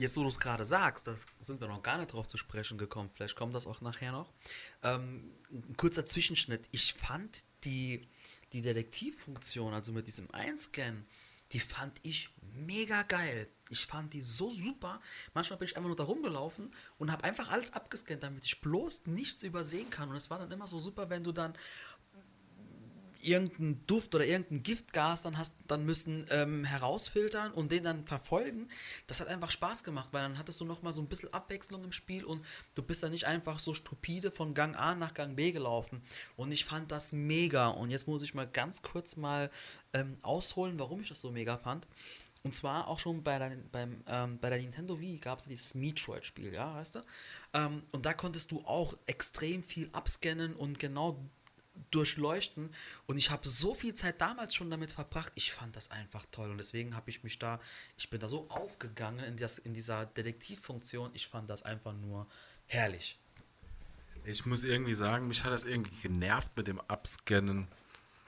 Jetzt, wo du es gerade sagst, da sind wir noch gar nicht drauf zu sprechen gekommen. Vielleicht kommt das auch nachher noch. Ähm, ein kurzer Zwischenschnitt. Ich fand die, die Detektivfunktion, also mit diesem Einscannen, die fand ich mega geil. Ich fand die so super. Manchmal bin ich einfach nur da rumgelaufen und habe einfach alles abgescannt, damit ich bloß nichts übersehen kann. Und es war dann immer so super, wenn du dann irgendeinen Duft oder irgendein Giftgas dann hast, dann müssen ähm, herausfiltern und den dann verfolgen. Das hat einfach Spaß gemacht, weil dann hattest du nochmal so ein bisschen Abwechslung im Spiel und du bist dann nicht einfach so stupide von Gang A nach Gang B gelaufen. Und ich fand das mega. Und jetzt muss ich mal ganz kurz mal ähm, ausholen, warum ich das so mega fand. Und zwar auch schon bei der, beim, ähm, bei der Nintendo Wii gab es dieses Metroid-Spiel, ja, weißt du? Ähm, und da konntest du auch extrem viel abscannen und genau durchleuchten. Und ich habe so viel Zeit damals schon damit verbracht. Ich fand das einfach toll. Und deswegen habe ich mich da, ich bin da so aufgegangen in, das, in dieser Detektivfunktion. Ich fand das einfach nur herrlich. Ich muss irgendwie sagen, mich hat das irgendwie genervt mit dem Abscannen.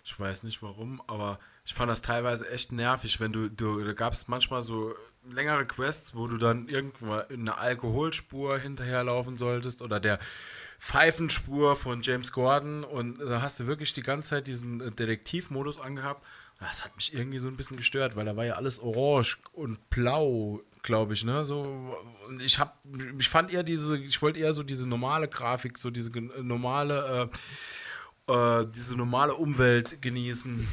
Ich weiß nicht warum, aber ich fand das teilweise echt nervig, wenn du, du da gab es manchmal so längere Quests, wo du dann irgendwann in eine Alkoholspur hinterherlaufen solltest oder der Pfeifenspur von James Gordon und da hast du wirklich die ganze Zeit diesen äh, Detektivmodus angehabt. Das hat mich irgendwie so ein bisschen gestört, weil da war ja alles orange und blau, glaube ich, ne? So und ich habe ich fand eher diese ich wollte eher so diese normale Grafik, so diese normale äh, äh, diese normale Umwelt genießen.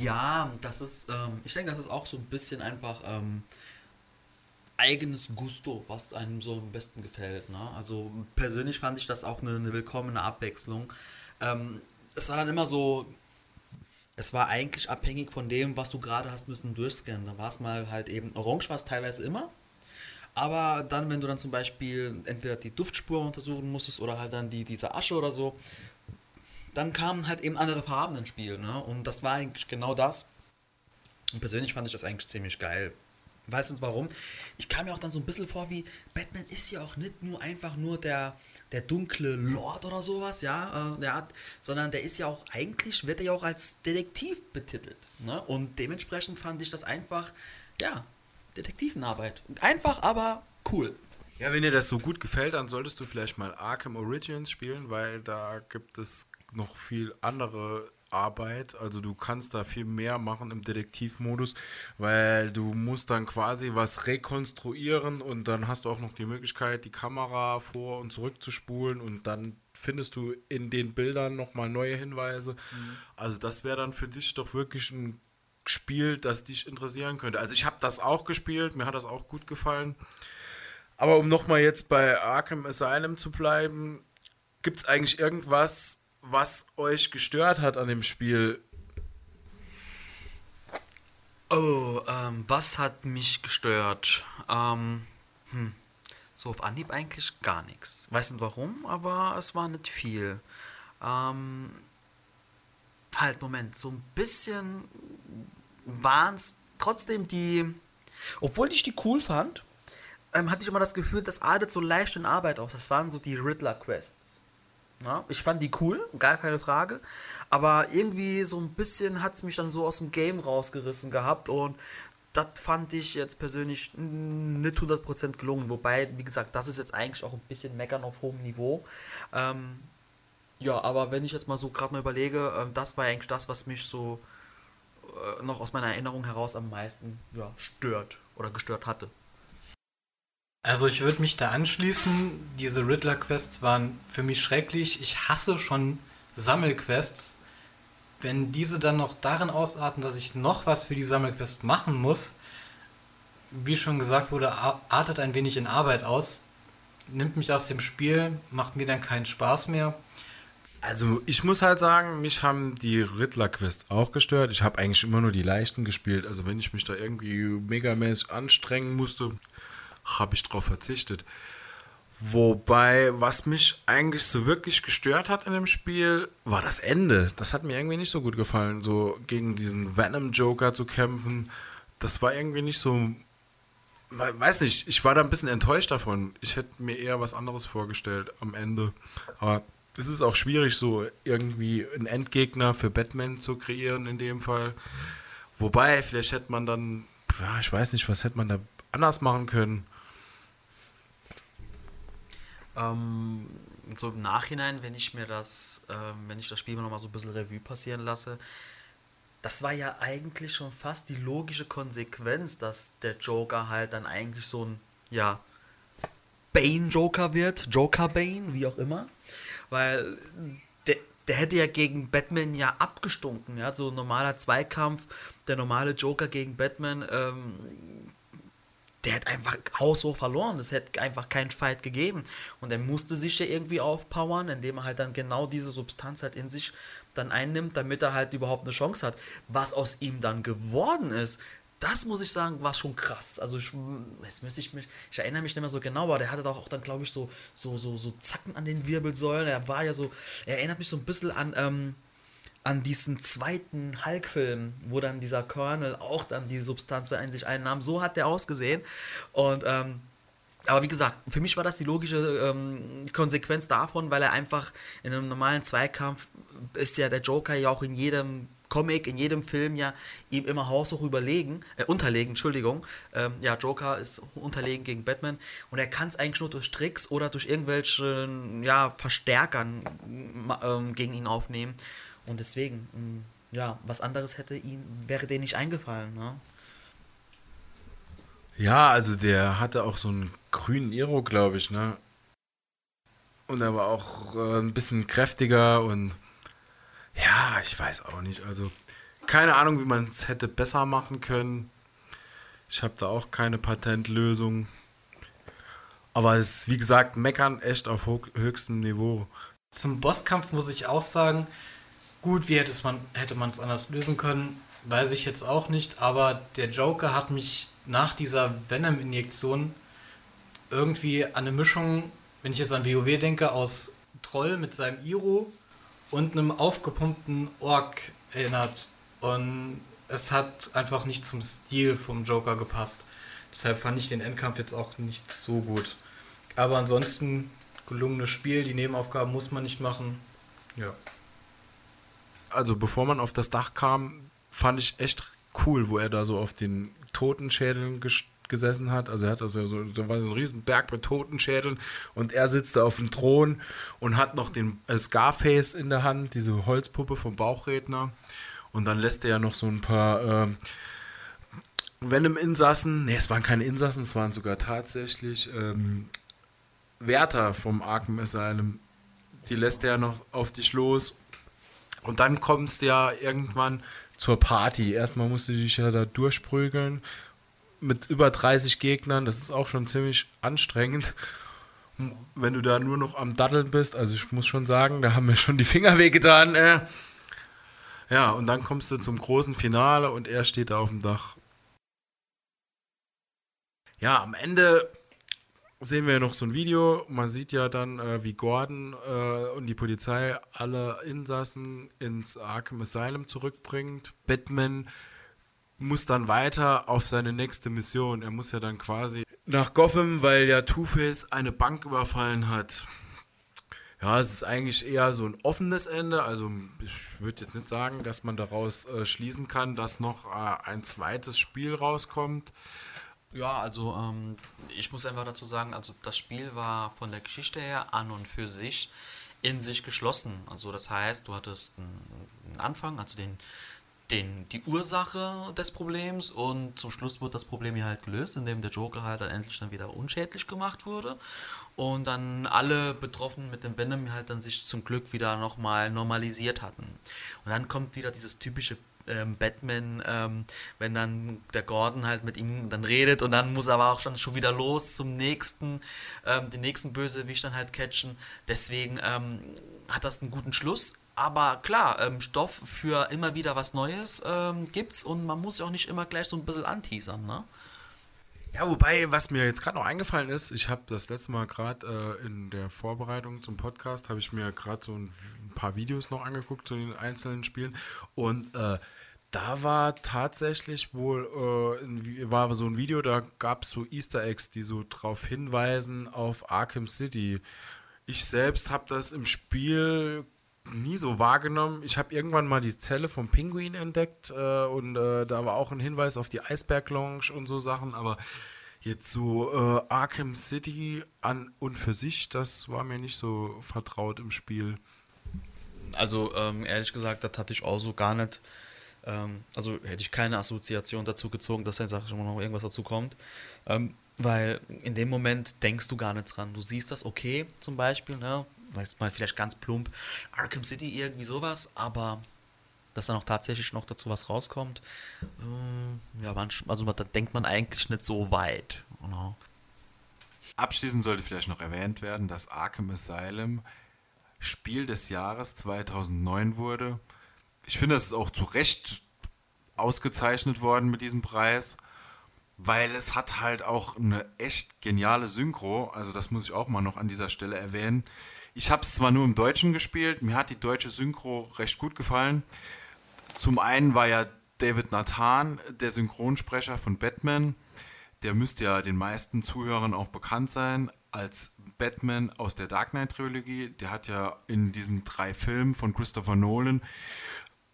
Ja, das ist ähm, ich denke, das ist auch so ein bisschen einfach ähm, eigenes Gusto, was einem so am besten gefällt. Ne? Also persönlich fand ich das auch eine, eine willkommene Abwechslung. Ähm, es war dann immer so, es war eigentlich abhängig von dem, was du gerade hast müssen durchscannen. Da war es mal halt eben, orange war es teilweise immer. Aber dann, wenn du dann zum Beispiel entweder die Duftspur untersuchen musstest oder halt dann die, diese Asche oder so, dann kamen halt eben andere Farben ins Spiel. Ne? Und das war eigentlich genau das. Und persönlich fand ich das eigentlich ziemlich geil. Weißt du warum? Ich kam mir auch dann so ein bisschen vor, wie Batman ist ja auch nicht nur einfach nur der, der dunkle Lord oder sowas, ja, äh, der sondern der ist ja auch eigentlich, wird er ja auch als Detektiv betitelt. Ne? Und dementsprechend fand ich das einfach, ja, Detektivenarbeit. Einfach, aber cool. Ja, wenn dir das so gut gefällt, dann solltest du vielleicht mal Arkham Origins spielen, weil da gibt es noch viel andere Arbeit. Also du kannst da viel mehr machen im Detektivmodus, weil du musst dann quasi was rekonstruieren und dann hast du auch noch die Möglichkeit, die Kamera vor und zurück zu spulen und dann findest du in den Bildern nochmal neue Hinweise. Mhm. Also das wäre dann für dich doch wirklich ein Spiel, das dich interessieren könnte. Also ich habe das auch gespielt, mir hat das auch gut gefallen. Aber um nochmal jetzt bei Arkham Asylum zu bleiben, gibt es eigentlich irgendwas, was euch gestört hat an dem Spiel. Oh, ähm, was hat mich gestört? Ähm, hm, so auf Anhieb eigentlich gar nichts. Weiß nicht warum, aber es war nicht viel. Ähm, halt, Moment, so ein bisschen waren es trotzdem die, obwohl ich die cool fand, ähm, hatte ich immer das Gefühl, das artet so leicht in Arbeit aus. Das waren so die Riddler-Quests. Ja, ich fand die cool, gar keine Frage. Aber irgendwie so ein bisschen hat es mich dann so aus dem Game rausgerissen gehabt und das fand ich jetzt persönlich nicht 100% gelungen. Wobei, wie gesagt, das ist jetzt eigentlich auch ein bisschen meckern auf hohem Niveau. Ähm, ja, aber wenn ich jetzt mal so gerade mal überlege, äh, das war eigentlich das, was mich so äh, noch aus meiner Erinnerung heraus am meisten ja, stört oder gestört hatte. Also ich würde mich da anschließen. Diese Riddler-Quests waren für mich schrecklich. Ich hasse schon Sammelquests. Wenn diese dann noch darin ausarten, dass ich noch was für die Sammelquest machen muss, wie schon gesagt wurde, artet ein wenig in Arbeit aus, nimmt mich aus dem Spiel, macht mir dann keinen Spaß mehr. Also ich muss halt sagen, mich haben die Riddler-Quests auch gestört. Ich habe eigentlich immer nur die leichten gespielt. Also wenn ich mich da irgendwie megamäßig anstrengen musste, habe ich darauf verzichtet. Wobei, was mich eigentlich so wirklich gestört hat in dem Spiel, war das Ende. Das hat mir irgendwie nicht so gut gefallen, so gegen diesen Venom-Joker zu kämpfen. Das war irgendwie nicht so. Weiß nicht, ich war da ein bisschen enttäuscht davon. Ich hätte mir eher was anderes vorgestellt am Ende. Aber es ist auch schwierig, so irgendwie einen Endgegner für Batman zu kreieren in dem Fall. Wobei, vielleicht hätte man dann, ja, ich weiß nicht, was hätte man da anders machen können. Ähm, so im Nachhinein, wenn ich mir das, ähm, wenn ich das Spiel noch mal so ein bisschen Revue passieren lasse, das war ja eigentlich schon fast die logische Konsequenz, dass der Joker halt dann eigentlich so ein, ja, Bane-Joker wird, Joker-Bane, wie auch immer. Weil der, der hätte ja gegen Batman ja abgestunken, ja, so ein normaler Zweikampf, der normale Joker gegen Batman, ähm, der hat einfach haushoch verloren. Es hätte einfach keinen Fight gegeben. Und er musste sich ja irgendwie aufpowern, indem er halt dann genau diese Substanz halt in sich dann einnimmt, damit er halt überhaupt eine Chance hat. Was aus ihm dann geworden ist, das muss ich sagen, war schon krass. Also ich, jetzt müsste ich mich, ich erinnere mich nicht mehr so genau, aber der hatte doch auch dann, glaube ich, so, so, so, so Zacken an den Wirbelsäulen. Er war ja so, er erinnert mich so ein bisschen an, ähm, an diesen zweiten Hulk-Film, wo dann dieser Colonel auch dann die Substanz in sich einnahm. So hat der ausgesehen. Und ähm, aber wie gesagt, für mich war das die logische ähm, Konsequenz davon, weil er einfach in einem normalen Zweikampf ist ja der Joker ja auch in jedem Comic, in jedem Film ja ihm immer haushoch überlegen, äh, unterlegen, Entschuldigung. Ähm, ja, Joker ist unterlegen gegen Batman und er kann es eigentlich nur durch Tricks oder durch irgendwelche ja, Verstärkern ähm, gegen ihn aufnehmen. Und deswegen, ähm, ja, was anderes hätte ihn, wäre denen nicht eingefallen. Ne? Ja, also der hatte auch so einen grünen Iro, glaube ich, ne? Und er war auch äh, ein bisschen kräftiger und ja, ich weiß auch nicht. Also keine Ahnung, wie man es hätte besser machen können. Ich habe da auch keine Patentlösung. Aber es ist, wie gesagt, meckern echt auf höchstem Niveau. Zum Bosskampf muss ich auch sagen, Gut, wie hätte man hätte es anders lösen können, weiß ich jetzt auch nicht, aber der Joker hat mich nach dieser Venom-Injektion irgendwie an eine Mischung, wenn ich jetzt an WoW denke, aus Troll mit seinem Iro und einem aufgepumpten Ork erinnert. Und es hat einfach nicht zum Stil vom Joker gepasst. Deshalb fand ich den Endkampf jetzt auch nicht so gut. Aber ansonsten gelungenes Spiel, die Nebenaufgaben muss man nicht machen. Ja also bevor man auf das Dach kam, fand ich echt cool, wo er da so auf den Totenschädeln gesessen hat. Also er hat also so, da war so ein riesen Berg mit Totenschädeln und er sitzt da auf dem Thron und hat noch den äh, Scarface in der Hand, diese Holzpuppe vom Bauchredner. Und dann lässt er ja noch so ein paar äh, Venom-Insassen, ne, es waren keine Insassen, es waren sogar tatsächlich ähm, Wärter vom Arkham Asylum. Die lässt er ja noch auf dich los und dann kommst du ja irgendwann zur Party. Erstmal musst du dich ja da durchprügeln mit über 30 Gegnern. Das ist auch schon ziemlich anstrengend. Wenn du da nur noch am Daddeln bist, also ich muss schon sagen, da haben mir schon die Finger wehgetan. Äh. Ja, und dann kommst du zum großen Finale und er steht da auf dem Dach. Ja, am Ende sehen wir noch so ein Video. Man sieht ja dann, äh, wie Gordon äh, und die Polizei alle Insassen ins Arkham Asylum zurückbringt. Batman muss dann weiter auf seine nächste Mission. Er muss ja dann quasi nach Gotham, weil ja Two-Face eine Bank überfallen hat. Ja, es ist eigentlich eher so ein offenes Ende. Also ich würde jetzt nicht sagen, dass man daraus äh, schließen kann, dass noch äh, ein zweites Spiel rauskommt. Ja, also ähm, ich muss einfach dazu sagen, also das Spiel war von der Geschichte her an und für sich in sich geschlossen. Also das heißt, du hattest einen, Anfang, also den, den, die Ursache des Problems und zum Schluss wird das Problem hier halt gelöst, indem der Joker halt dann endlich dann wieder unschädlich gemacht wurde und dann alle Betroffenen mit dem Venom halt dann sich zum Glück wieder nochmal normalisiert hatten. Und dann kommt wieder dieses typische ähm, Batman, ähm, wenn dann der Gordon halt mit ihm dann redet und dann muss er aber auch schon, schon wieder los zum nächsten, ähm, den nächsten Bösewicht dann halt catchen. Deswegen ähm, hat das einen guten Schluss. Aber klar, ähm, Stoff für immer wieder was Neues ähm, gibt's und man muss ja auch nicht immer gleich so ein bisschen anteasern, ne? Ja, wobei, was mir jetzt gerade noch eingefallen ist, ich habe das letzte Mal gerade äh, in der Vorbereitung zum Podcast, habe ich mir gerade so ein, ein, paar Videos noch angeguckt zu den einzelnen Spielen und äh, da war tatsächlich wohl, äh, war so ein Video, da gab es so Easter Eggs, die so drauf hinweisen auf Arkham City. Ich selbst habe das im Spiel nie so wahrgenommen. Ich habe irgendwann mal die Zelle vom Pinguin entdeckt äh, und äh, da war auch ein Hinweis auf die Eisberg Lounge und so Sachen, aber jetzt so äh, Arkham City an und für sich, das war mir nicht so vertraut im Spiel. Also ähm, ehrlich gesagt, das hatte ich auch so gar nicht. Ähm, also hätte ich keine Assoziation dazu gezogen, dass sag ich mal noch irgendwas dazu kommt. Ähm, weil in dem Moment denkst du gar nicht dran. Du siehst das okay, zum Beispiel, ne? weiß mal vielleicht ganz plump, Arkham City, irgendwie sowas, aber dass dann auch tatsächlich noch dazu was rauskommt, äh, ja, manchmal, also da denkt man eigentlich nicht so weit. Genau. Abschließend sollte vielleicht noch erwähnt werden, dass Arkham Asylum Spiel des Jahres 2009 wurde. Ich finde, das ist auch zu Recht ausgezeichnet worden mit diesem Preis, weil es hat halt auch eine echt geniale Synchro. Also das muss ich auch mal noch an dieser Stelle erwähnen. Ich habe es zwar nur im Deutschen gespielt, mir hat die deutsche Synchro recht gut gefallen. Zum einen war ja David Nathan der Synchronsprecher von Batman. Der müsste ja den meisten Zuhörern auch bekannt sein als Batman aus der Dark Knight Trilogie. Der hat ja in diesen drei Filmen von Christopher Nolan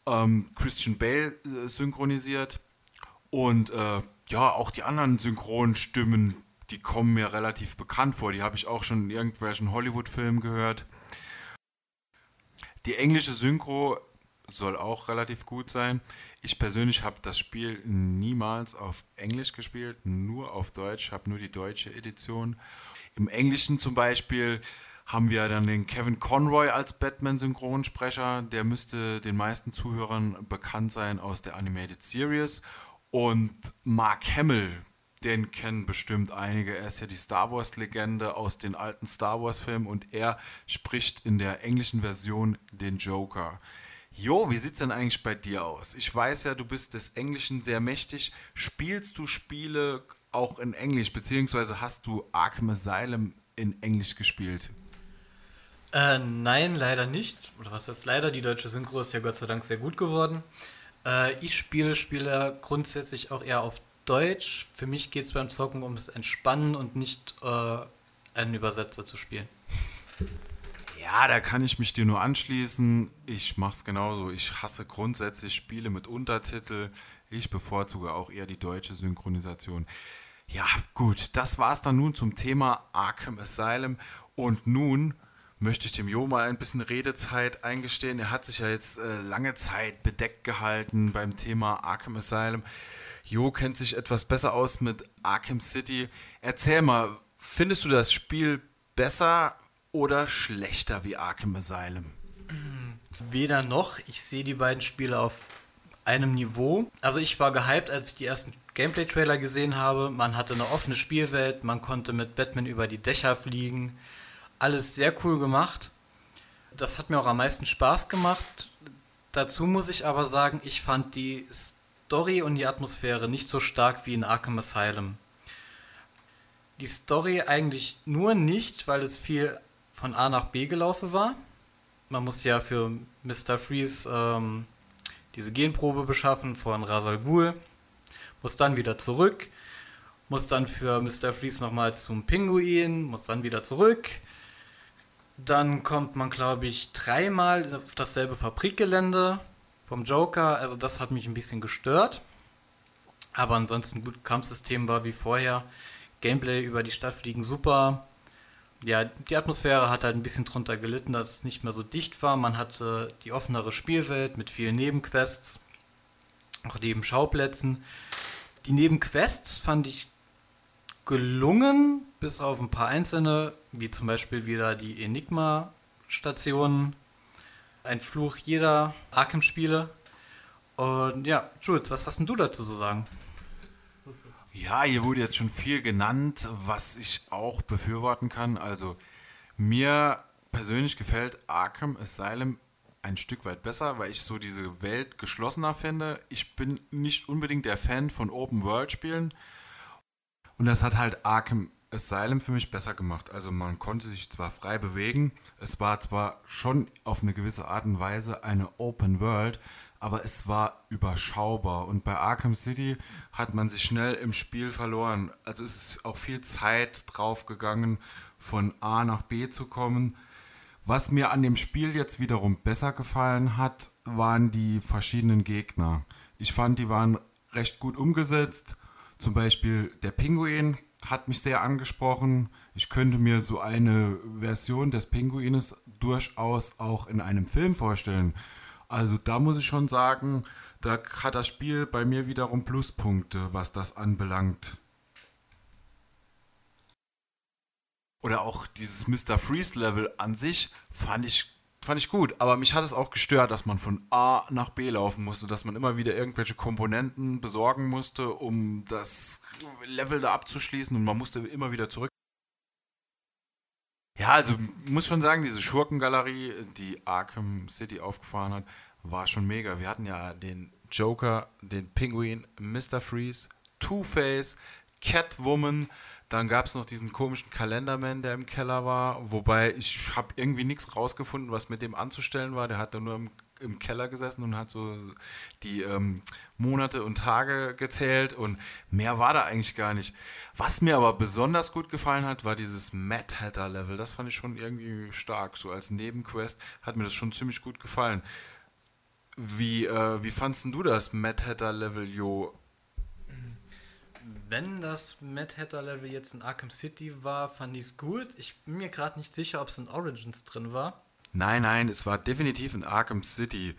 ähm, Christian Bale äh, synchronisiert. Und äh, ja, auch die anderen Synchronstimmen die kommen mir relativ bekannt vor. Die habe ich auch schon in irgendwelchen Hollywood-Filmen gehört. Die englische Synchro soll auch relativ gut sein. Ich persönlich habe das Spiel niemals auf Englisch gespielt, nur auf Deutsch, habe nur die deutsche Edition. Im Englischen zum Beispiel haben wir dann den Kevin Conroy als Batman-Synchronsprecher. Der müsste den meisten Zuhörern bekannt sein aus der Animated Series. Und Mark Hamill den kennen bestimmt einige. Er ist ja die Star Wars-Legende aus den alten Star Wars-Filmen und er spricht in der englischen Version den Joker. Jo, wie sieht's denn eigentlich bei dir aus? Ich weiß ja, du bist des Englischen sehr mächtig. Spielst du Spiele auch in Englisch, beziehungsweise hast du Arkham Asylum in Englisch gespielt? Äh, nein, leider nicht. Oder was heißt leider? Die deutsche Synchro ist ja Gott sei Dank sehr gut geworden. Äh, ich spiele Spiele grundsätzlich auch eher auf Deutsch. Für mich geht es beim Zocken ums Entspannen und nicht äh, einen Übersetzer zu spielen. Ja, da kann ich mich dir nur anschließen. Ich mache es genauso. Ich hasse grundsätzlich Spiele mit Untertitel. Ich bevorzuge auch eher die deutsche Synchronisation. Ja, gut, das war es dann nun zum Thema Arkham Asylum. Und nun möchte ich dem Jo mal ein bisschen Redezeit eingestehen. Er hat sich ja jetzt äh, lange Zeit bedeckt gehalten beim Thema Arkham Asylum. Jo kennt sich etwas besser aus mit Arkham City. Erzähl mal, findest du das Spiel besser oder schlechter wie Arkham Asylum? Weder noch. Ich sehe die beiden Spiele auf einem Niveau. Also ich war gehypt, als ich die ersten Gameplay-Trailer gesehen habe. Man hatte eine offene Spielwelt, man konnte mit Batman über die Dächer fliegen. Alles sehr cool gemacht. Das hat mir auch am meisten Spaß gemacht. Dazu muss ich aber sagen, ich fand die Story und die Atmosphäre nicht so stark wie in Arkham Asylum. Die Story eigentlich nur nicht, weil es viel von A nach B gelaufen war. Man muss ja für Mr. Freeze ähm, diese Genprobe beschaffen von Rasal Ghul. muss dann wieder zurück, muss dann für Mr. Freeze nochmal zum Pinguin, muss dann wieder zurück. Dann kommt man, glaube ich, dreimal auf dasselbe Fabrikgelände vom Joker. Also das hat mich ein bisschen gestört. Aber ansonsten gut, Kampfsystem war wie vorher. Gameplay über die Stadt fliegen super. Ja, die Atmosphäre hat halt ein bisschen drunter gelitten, dass es nicht mehr so dicht war. Man hatte die offenere Spielwelt mit vielen Nebenquests, auch neben Schauplätzen. Die Nebenquests fand ich gelungen, bis auf ein paar einzelne, wie zum Beispiel wieder die Enigma-Stationen. Ein Fluch jeder Arkham-Spiele. Und ja, Jules, was hast denn du dazu zu sagen? Ja, hier wurde jetzt schon viel genannt, was ich auch befürworten kann. Also mir persönlich gefällt Arkham Asylum ein Stück weit besser, weil ich so diese Welt geschlossener finde. Ich bin nicht unbedingt der Fan von Open World Spielen. Und das hat halt Arkham Asylum für mich besser gemacht. Also man konnte sich zwar frei bewegen, es war zwar schon auf eine gewisse Art und Weise eine Open World, aber es war überschaubar. Und bei Arkham City hat man sich schnell im Spiel verloren. Also es ist auch viel Zeit drauf gegangen, von A nach B zu kommen. Was mir an dem Spiel jetzt wiederum besser gefallen hat, waren die verschiedenen Gegner. Ich fand, die waren recht gut umgesetzt. Zum Beispiel der Pinguin hat mich sehr angesprochen. Ich könnte mir so eine Version des Pinguines durchaus auch in einem Film vorstellen. Also da muss ich schon sagen, da hat das Spiel bei mir wiederum Pluspunkte, was das anbelangt. Oder auch dieses Mr. Freeze Level an sich fand ich, fand ich gut. Aber mich hat es auch gestört, dass man von A nach B laufen musste, dass man immer wieder irgendwelche Komponenten besorgen musste, um das Level da abzuschließen und man musste immer wieder zurück. Ja, also muss schon sagen, diese Schurkengalerie, die Arkham City aufgefahren hat, war schon mega. Wir hatten ja den Joker, den Penguin, Mr. Freeze, Two-Face, Catwoman, dann gab es noch diesen komischen Kalenderman, der im Keller war, wobei ich habe irgendwie nichts rausgefunden, was mit dem anzustellen war. Der hat da nur im, im Keller gesessen und hat so die ähm, Monate und Tage gezählt und mehr war da eigentlich gar nicht. Was mir aber besonders gut gefallen hat, war dieses Mad Hatter Level. Das fand ich schon irgendwie stark. So als Nebenquest hat mir das schon ziemlich gut gefallen. Wie, äh, wie fandst du das Mad Hatter Level, Jo? Wenn das Mad Hatter Level jetzt in Arkham City war, fand ich es gut. Ich bin mir gerade nicht sicher, ob es in Origins drin war. Nein, nein, es war definitiv in Arkham City.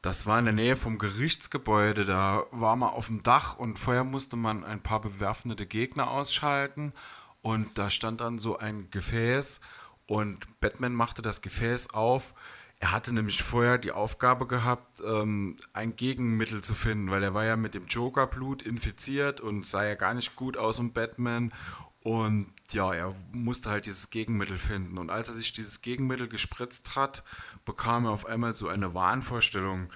Das war in der Nähe vom Gerichtsgebäude. Da war man auf dem Dach und vorher musste man ein paar bewaffnete Gegner ausschalten. Und da stand dann so ein Gefäß und Batman machte das Gefäß auf er hatte nämlich vorher die Aufgabe gehabt, ähm, ein Gegenmittel zu finden, weil er war ja mit dem Joker-Blut infiziert und sah ja gar nicht gut aus um Batman. Und ja, er musste halt dieses Gegenmittel finden. Und als er sich dieses Gegenmittel gespritzt hat, bekam er auf einmal so eine Wahnvorstellung.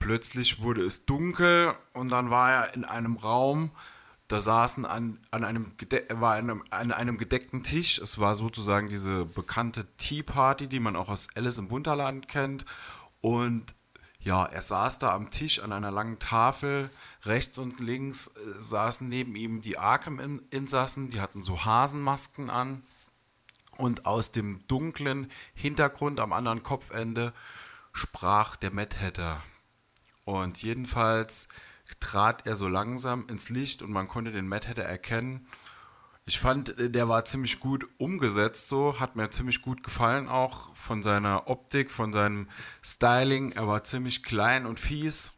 Plötzlich wurde es dunkel und dann war er in einem Raum, da saßen an, an, einem, war einem, an einem gedeckten Tisch. Es war sozusagen diese bekannte Tea Party, die man auch aus Alice im Wunderland kennt. Und ja, er saß da am Tisch an einer langen Tafel. Rechts und links äh, saßen neben ihm die Arkham-Insassen, die hatten so Hasenmasken an. Und aus dem dunklen Hintergrund am anderen Kopfende sprach der Mad Hatter. Und jedenfalls trat er so langsam ins Licht und man konnte den Mad Hatter erkennen. Ich fand, der war ziemlich gut umgesetzt, so hat mir ziemlich gut gefallen, auch von seiner Optik, von seinem Styling. Er war ziemlich klein und fies.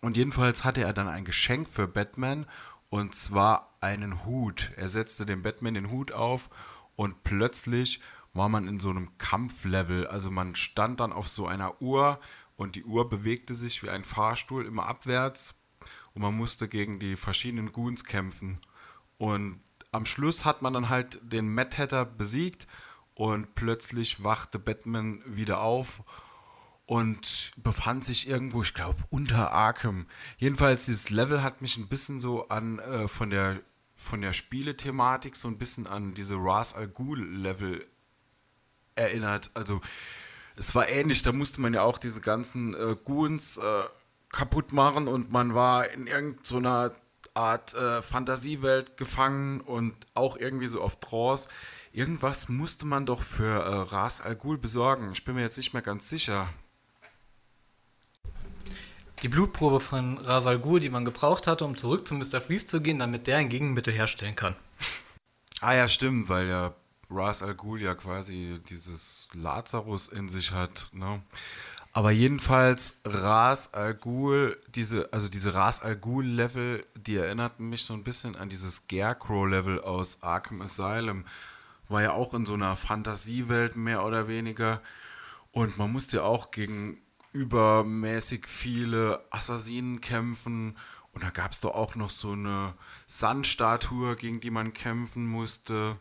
Und jedenfalls hatte er dann ein Geschenk für Batman und zwar einen Hut. Er setzte dem Batman den Hut auf und plötzlich war man in so einem Kampflevel. Also man stand dann auf so einer Uhr und die Uhr bewegte sich wie ein Fahrstuhl immer abwärts und man musste gegen die verschiedenen Goons kämpfen. Und am Schluss hat man dann halt den Mad Hatter besiegt und plötzlich wachte Batman wieder auf und befand sich irgendwo, ich glaube, unter Arkham. Jedenfalls, dieses Level hat mich ein bisschen so an äh, von der von der Spielethematik so ein bisschen an diese Ras Al Ghul Level erinnert. Also es war ähnlich, da musste man ja auch diese ganzen äh, Goons äh, kaputt machen und man war in irgendeiner Art äh, Fantasiewelt gefangen und auch irgendwie so auf Trance. Irgendwas musste man doch für äh, Ras Al Ghul besorgen. Ich bin mir jetzt nicht mehr ganz sicher. Die Blutprobe von Ras Al Ghul, die man gebraucht hatte, um zurück zu Mr. Freeze zu gehen, damit der ein Gegenmittel herstellen kann. Ah ja, stimmt, weil ja Ras Al Ghul ja quasi dieses Lazarus in sich hat. Ne? Aber jedenfalls Ras Al Ghul, diese, also diese Ras Al Ghul Level, die erinnerten mich so ein bisschen an dieses Scarecrow Level aus Arkham Asylum. War ja auch in so einer Fantasiewelt mehr oder weniger. Und man musste ja auch gegen übermäßig viele Assassinen kämpfen. Und da gab es doch auch noch so eine Sandstatue, gegen die man kämpfen musste.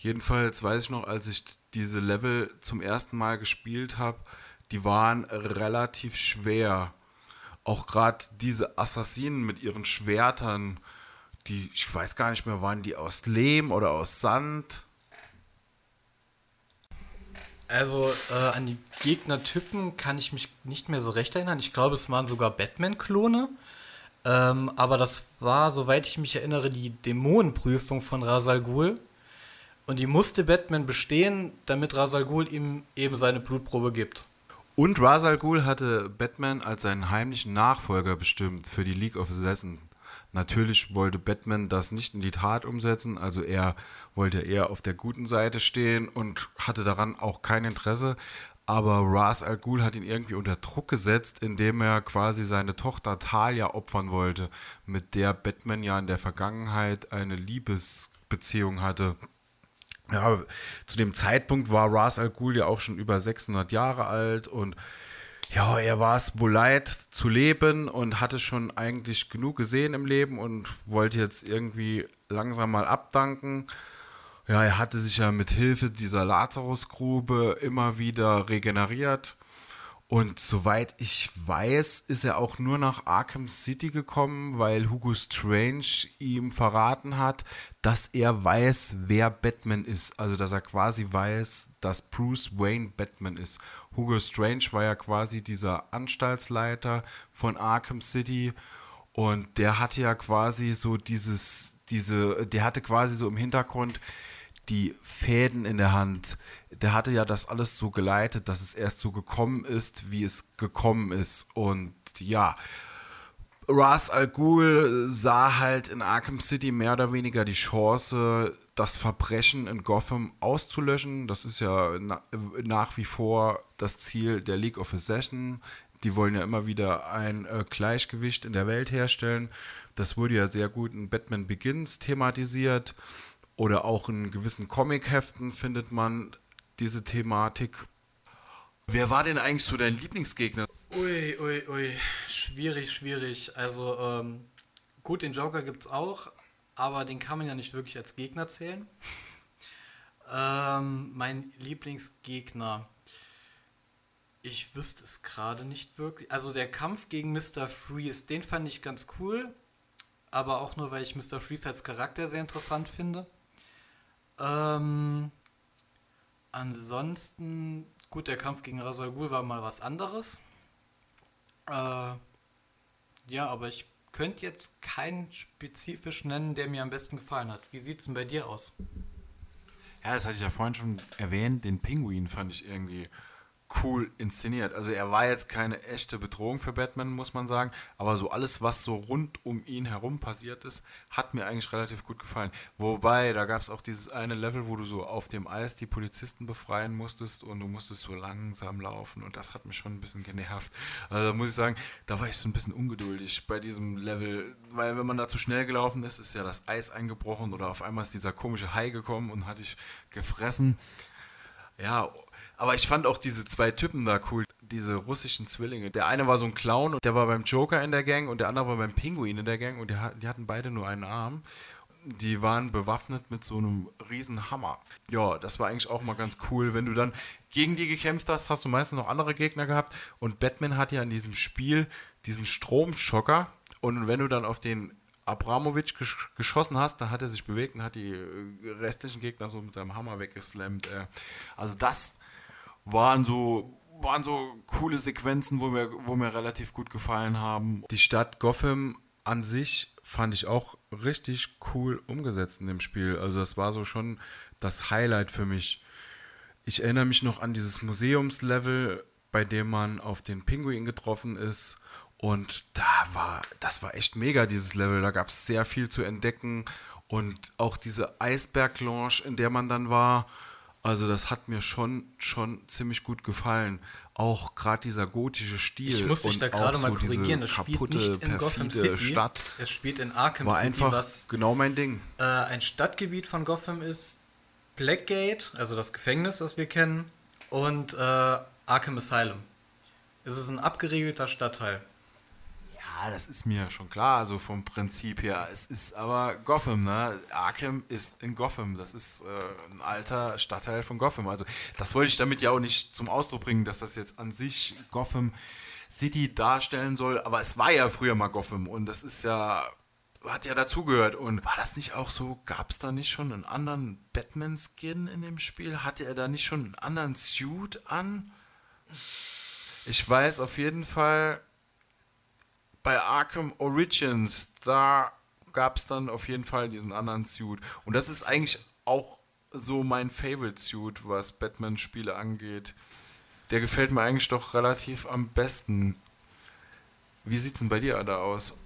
Jedenfalls weiß ich noch, als ich diese Level zum ersten Mal gespielt habe, die waren relativ schwer. Auch gerade diese Assassinen mit ihren Schwertern, die, ich weiß gar nicht mehr, waren die aus Lehm oder aus Sand? Also äh, an die Gegnertypen kann ich mich nicht mehr so recht erinnern. Ich glaube, es waren sogar Batman-Klone. Ähm, aber das war, soweit ich mich erinnere, die Dämonenprüfung von Rasal Ghul. Und die musste Batman bestehen, damit Rasal Ghul ihm eben seine Blutprobe gibt. Und Rasal Ghul hatte Batman als seinen heimlichen Nachfolger bestimmt für die League of Assassins. Natürlich wollte Batman das nicht in die Tat umsetzen, also er wollte eher auf der guten Seite stehen und hatte daran auch kein Interesse. Aber Ras Al Ghul hat ihn irgendwie unter Druck gesetzt, indem er quasi seine Tochter Talia opfern wollte, mit der Batman ja in der Vergangenheit eine Liebesbeziehung hatte. Ja, zu dem Zeitpunkt war Ras Al Ghul ja auch schon über 600 Jahre alt und ja, er war es wohl leid zu leben und hatte schon eigentlich genug gesehen im Leben und wollte jetzt irgendwie langsam mal abdanken. Ja, er hatte sich ja mit Hilfe dieser Lazarusgrube immer wieder regeneriert und soweit ich weiß, ist er auch nur nach Arkham City gekommen, weil Hugo Strange ihm verraten hat, dass er weiß, wer Batman ist. Also, dass er quasi weiß, dass Bruce Wayne Batman ist. Hugo Strange war ja quasi dieser Anstaltsleiter von Arkham City und der hatte ja quasi so dieses, diese, der hatte quasi so im Hintergrund die Fäden in der Hand. Der hatte ja das alles so geleitet, dass es erst so gekommen ist, wie es gekommen ist. Und ja, Ras Al Ghul sah halt in Arkham City mehr oder weniger die Chance, das Verbrechen in Gotham auszulöschen. Das ist ja na nach wie vor das Ziel der League of Assassins. Die wollen ja immer wieder ein äh, Gleichgewicht in der Welt herstellen. Das wurde ja sehr gut in Batman Begins thematisiert. Oder auch in gewissen Comic-Heften findet man diese Thematik. Wer war denn eigentlich so dein Lieblingsgegner? Ui, ui, ui. Schwierig, schwierig. Also, ähm, gut, den Joker gibt es auch, aber den kann man ja nicht wirklich als Gegner zählen. ähm, mein Lieblingsgegner. Ich wüsste es gerade nicht wirklich. Also der Kampf gegen Mr. Freeze, den fand ich ganz cool. Aber auch nur, weil ich Mr. Freeze als Charakter sehr interessant finde. Ähm, ansonsten, gut, der Kampf gegen Rasal Ghul war mal was anderes. Äh, ja, aber ich könnte jetzt keinen spezifisch nennen, der mir am besten gefallen hat. Wie sieht es denn bei dir aus? Ja, das hatte ich ja vorhin schon erwähnt. Den Pinguin fand ich irgendwie cool inszeniert. Also er war jetzt keine echte Bedrohung für Batman, muss man sagen, aber so alles, was so rund um ihn herum passiert ist, hat mir eigentlich relativ gut gefallen. Wobei, da gab es auch dieses eine Level, wo du so auf dem Eis die Polizisten befreien musstest und du musstest so langsam laufen und das hat mich schon ein bisschen genervt. Also muss ich sagen, da war ich so ein bisschen ungeduldig bei diesem Level, weil wenn man da zu schnell gelaufen ist, ist ja das Eis eingebrochen oder auf einmal ist dieser komische Hai gekommen und hat dich gefressen. Ja, aber ich fand auch diese zwei Typen da cool, diese russischen Zwillinge. Der eine war so ein Clown und der war beim Joker in der Gang und der andere war beim Pinguin in der Gang und die, die hatten beide nur einen Arm. Die waren bewaffnet mit so einem riesen Hammer. Ja, das war eigentlich auch mal ganz cool. Wenn du dann gegen die gekämpft hast, hast du meistens noch andere Gegner gehabt. Und Batman hat ja in diesem Spiel diesen Stromschocker. Und wenn du dann auf den Abramovic geschossen hast, dann hat er sich bewegt und hat die äh, restlichen Gegner so mit seinem Hammer weggeslammt. Äh. Also das waren so waren so coole Sequenzen, wo mir, wo mir relativ gut gefallen haben. Die Stadt Gotham an sich fand ich auch richtig cool umgesetzt in dem Spiel. Also das war so schon das Highlight für mich. Ich erinnere mich noch an dieses Museumslevel, bei dem man auf den Pinguin getroffen ist. Und da war, das war echt mega, dieses Level. Da gab es sehr viel zu entdecken. Und auch diese Eisberg-Lounge, in der man dann war, also das hat mir schon, schon ziemlich gut gefallen. Auch gerade dieser gotische Stil. Ich muss dich da gerade mal so korrigieren. Es spielt nicht in Gotham City. Stadt. Es spielt in Arkham War City, einfach was genau mein Ding. äh, ein Stadtgebiet von Gotham ist. Blackgate, also das Gefängnis, das wir kennen, und äh, Arkham Asylum. Es ist ein abgeriegelter Stadtteil. Das ist mir schon klar, also vom Prinzip her. Es ist aber Gotham, ne? Arkham ist in Gotham. Das ist äh, ein alter Stadtteil von Gotham. Also, das wollte ich damit ja auch nicht zum Ausdruck bringen, dass das jetzt an sich Gotham City darstellen soll. Aber es war ja früher mal Gotham und das ist ja, hat ja dazugehört. Und war das nicht auch so? Gab es da nicht schon einen anderen Batman-Skin in dem Spiel? Hatte er da nicht schon einen anderen Suit an? Ich weiß auf jeden Fall, bei Arkham Origins, da gab es dann auf jeden Fall diesen anderen Suit. Und das ist eigentlich auch so mein Favorite Suit, was Batman-Spiele angeht. Der gefällt mir eigentlich doch relativ am besten. Wie sieht's denn bei dir da aus?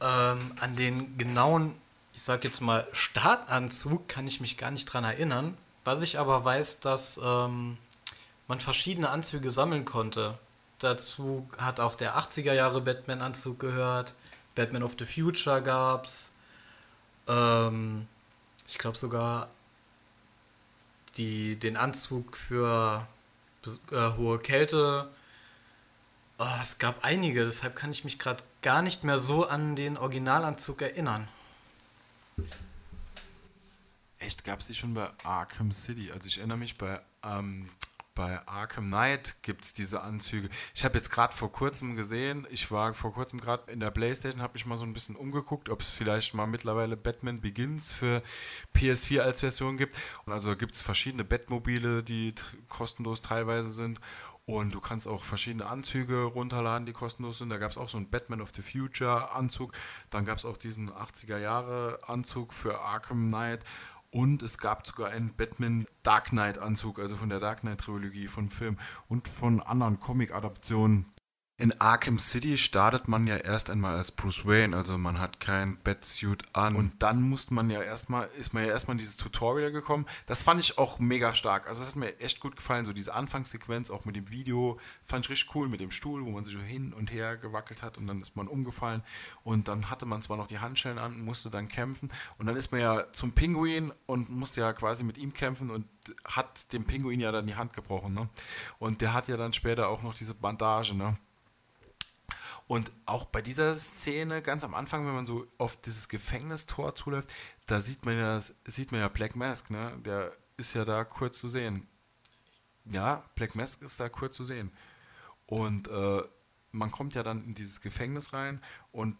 Ähm, an den genauen, ich sag jetzt mal, Startanzug kann ich mich gar nicht dran erinnern. Was ich aber weiß, dass ähm, man verschiedene Anzüge sammeln konnte. Dazu hat auch der 80er Jahre Batman-Anzug gehört. Batman of the Future gab's. Ähm, ich glaube sogar die, den Anzug für äh, hohe Kälte. Oh, es gab einige, deshalb kann ich mich gerade gar nicht mehr so an den Originalanzug erinnern. Echt, gab es die schon bei Arkham City? Also ich erinnere mich, bei, ähm, bei Arkham Knight gibt es diese Anzüge. Ich habe jetzt gerade vor kurzem gesehen, ich war vor kurzem gerade in der Playstation, habe mich mal so ein bisschen umgeguckt, ob es vielleicht mal mittlerweile Batman Begins für PS4 als Version gibt. Und also gibt es verschiedene Batmobile, die kostenlos teilweise sind. Und du kannst auch verschiedene Anzüge runterladen, die kostenlos sind. Da gab es auch so einen Batman of the Future Anzug. Dann gab es auch diesen 80er Jahre Anzug für Arkham Knight. Und es gab sogar einen Batman Dark Knight Anzug, also von der Dark Knight Trilogie von Film und von anderen Comic-Adaptionen. In Arkham City startet man ja erst einmal als Bruce Wayne, also man hat kein Batsuit an und dann musste man ja erstmal, ist man ja erstmal in dieses Tutorial gekommen. Das fand ich auch mega stark. Also das hat mir echt gut gefallen, so diese Anfangssequenz auch mit dem Video, fand ich richtig cool mit dem Stuhl, wo man sich so hin und her gewackelt hat und dann ist man umgefallen und dann hatte man zwar noch die Handschellen an, musste dann kämpfen und dann ist man ja zum Pinguin und musste ja quasi mit ihm kämpfen und hat dem Pinguin ja dann die Hand gebrochen, ne? Und der hat ja dann später auch noch diese Bandage, ne? Und auch bei dieser Szene, ganz am Anfang, wenn man so auf dieses Gefängnistor zuläuft, da sieht man ja, sieht man ja Black Mask, ne? Der ist ja da kurz zu sehen. Ja, Black Mask ist da kurz zu sehen. Und äh, man kommt ja dann in dieses Gefängnis rein und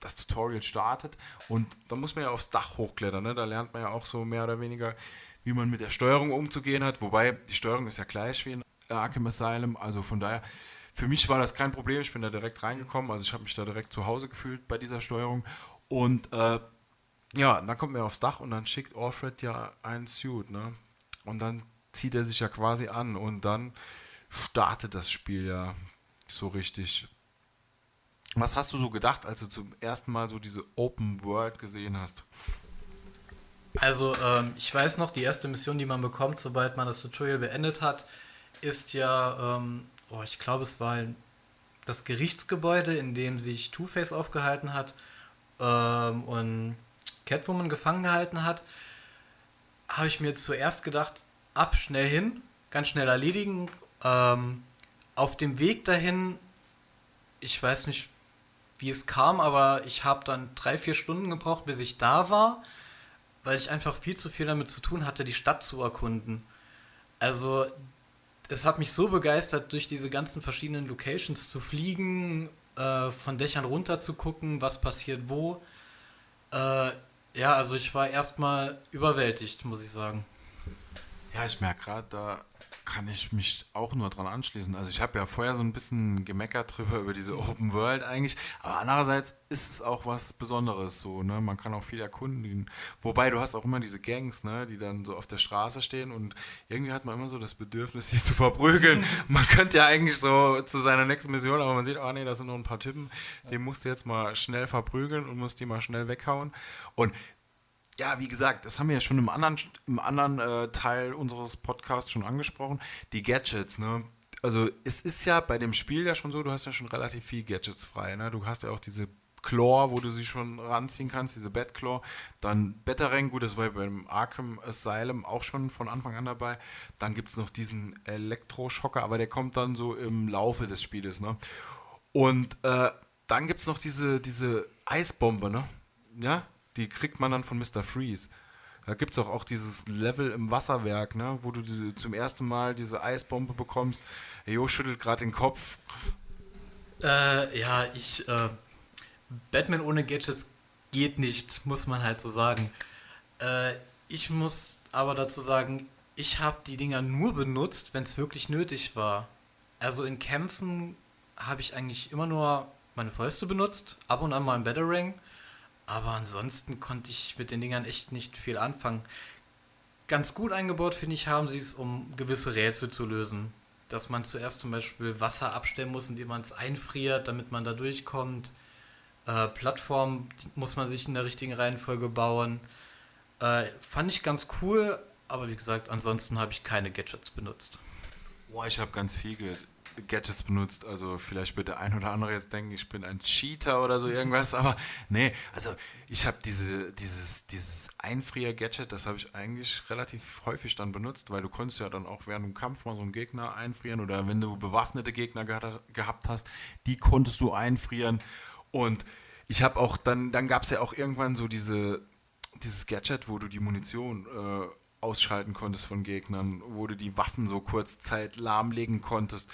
das Tutorial startet und da muss man ja aufs Dach hochklettern. Ne? Da lernt man ja auch so mehr oder weniger, wie man mit der Steuerung umzugehen hat. Wobei die Steuerung ist ja gleich wie in Arkham Asylum. Also von daher, für mich war das kein Problem. Ich bin da direkt reingekommen. Also ich habe mich da direkt zu Hause gefühlt bei dieser Steuerung. Und äh, ja, dann kommt man aufs Dach und dann schickt Alfred ja einen Suit. Ne? Und dann zieht er sich ja quasi an und dann startet das Spiel ja so richtig. Was hast du so gedacht, als du zum ersten Mal so diese Open World gesehen hast? Also, ähm, ich weiß noch, die erste Mission, die man bekommt, sobald man das Tutorial beendet hat, ist ja, ähm, oh, ich glaube, es war das Gerichtsgebäude, in dem sich Two-Face aufgehalten hat ähm, und Catwoman gefangen gehalten hat. Habe ich mir zuerst gedacht, ab, schnell hin, ganz schnell erledigen. Ähm, auf dem Weg dahin, ich weiß nicht, wie es kam, aber ich habe dann drei, vier Stunden gebraucht, bis ich da war, weil ich einfach viel zu viel damit zu tun hatte, die Stadt zu erkunden. Also, es hat mich so begeistert, durch diese ganzen verschiedenen Locations zu fliegen, äh, von Dächern runter zu gucken, was passiert wo. Äh, ja, also ich war erstmal überwältigt, muss ich sagen. Ja, ich merke gerade, da kann ich mich auch nur dran anschließen. Also ich habe ja vorher so ein bisschen gemeckert drüber über diese Open World eigentlich, aber andererseits ist es auch was Besonderes so, ne? Man kann auch viel erkunden. Wobei du hast auch immer diese Gangs, ne, die dann so auf der Straße stehen und irgendwie hat man immer so das Bedürfnis, sie zu verprügeln. man könnte ja eigentlich so zu seiner nächsten Mission, aber man sieht, oh nee, das sind noch ein paar Typen, die musst du jetzt mal schnell verprügeln und musst die mal schnell weghauen. Und ja, wie gesagt, das haben wir ja schon im anderen, im anderen äh, Teil unseres Podcasts schon angesprochen. Die Gadgets, ne? Also es ist ja bei dem Spiel ja schon so, du hast ja schon relativ viel Gadgets frei, ne? Du hast ja auch diese Claw, wo du sie schon ranziehen kannst, diese Batclaw. Dann Batarang, gut, das war beim Arkham Asylum auch schon von Anfang an dabei. Dann gibt es noch diesen Elektroschocker, aber der kommt dann so im Laufe des Spieles, ne? Und äh, dann gibt es noch diese, diese Eisbombe, ne? Ja, die kriegt man dann von Mr. Freeze. Da gibt es auch, auch dieses Level im Wasserwerk, ne, wo du diese, zum ersten Mal diese Eisbombe bekommst. Jo schüttelt gerade den Kopf. Äh, ja, ich. Äh, Batman ohne Gadgets geht nicht, muss man halt so sagen. Äh, ich muss aber dazu sagen, ich habe die Dinger nur benutzt, wenn es wirklich nötig war. Also in Kämpfen habe ich eigentlich immer nur meine Fäuste benutzt, ab und an mal ein Batarang aber ansonsten konnte ich mit den Dingern echt nicht viel anfangen. Ganz gut eingebaut, finde ich, haben sie es, um gewisse Rätsel zu lösen. Dass man zuerst zum Beispiel Wasser abstellen muss, indem man es einfriert, damit man da durchkommt. Äh, Plattform muss man sich in der richtigen Reihenfolge bauen. Äh, fand ich ganz cool, aber wie gesagt, ansonsten habe ich keine Gadgets benutzt. Boah, ich habe ganz viel Gadgets benutzt. Also vielleicht wird der ein oder andere jetzt denken, ich bin ein Cheater oder so irgendwas. aber nee, also ich habe diese, dieses, dieses Einfrier-Gadget, das habe ich eigentlich relativ häufig dann benutzt, weil du konntest ja dann auch während dem Kampf mal so einen Gegner einfrieren oder wenn du bewaffnete Gegner gehabt hast, die konntest du einfrieren. Und ich habe auch dann, dann gab es ja auch irgendwann so diese, dieses Gadget, wo du die Munition äh, ausschalten konntest von Gegnern, wo du die Waffen so kurz Zeit lahmlegen konntest.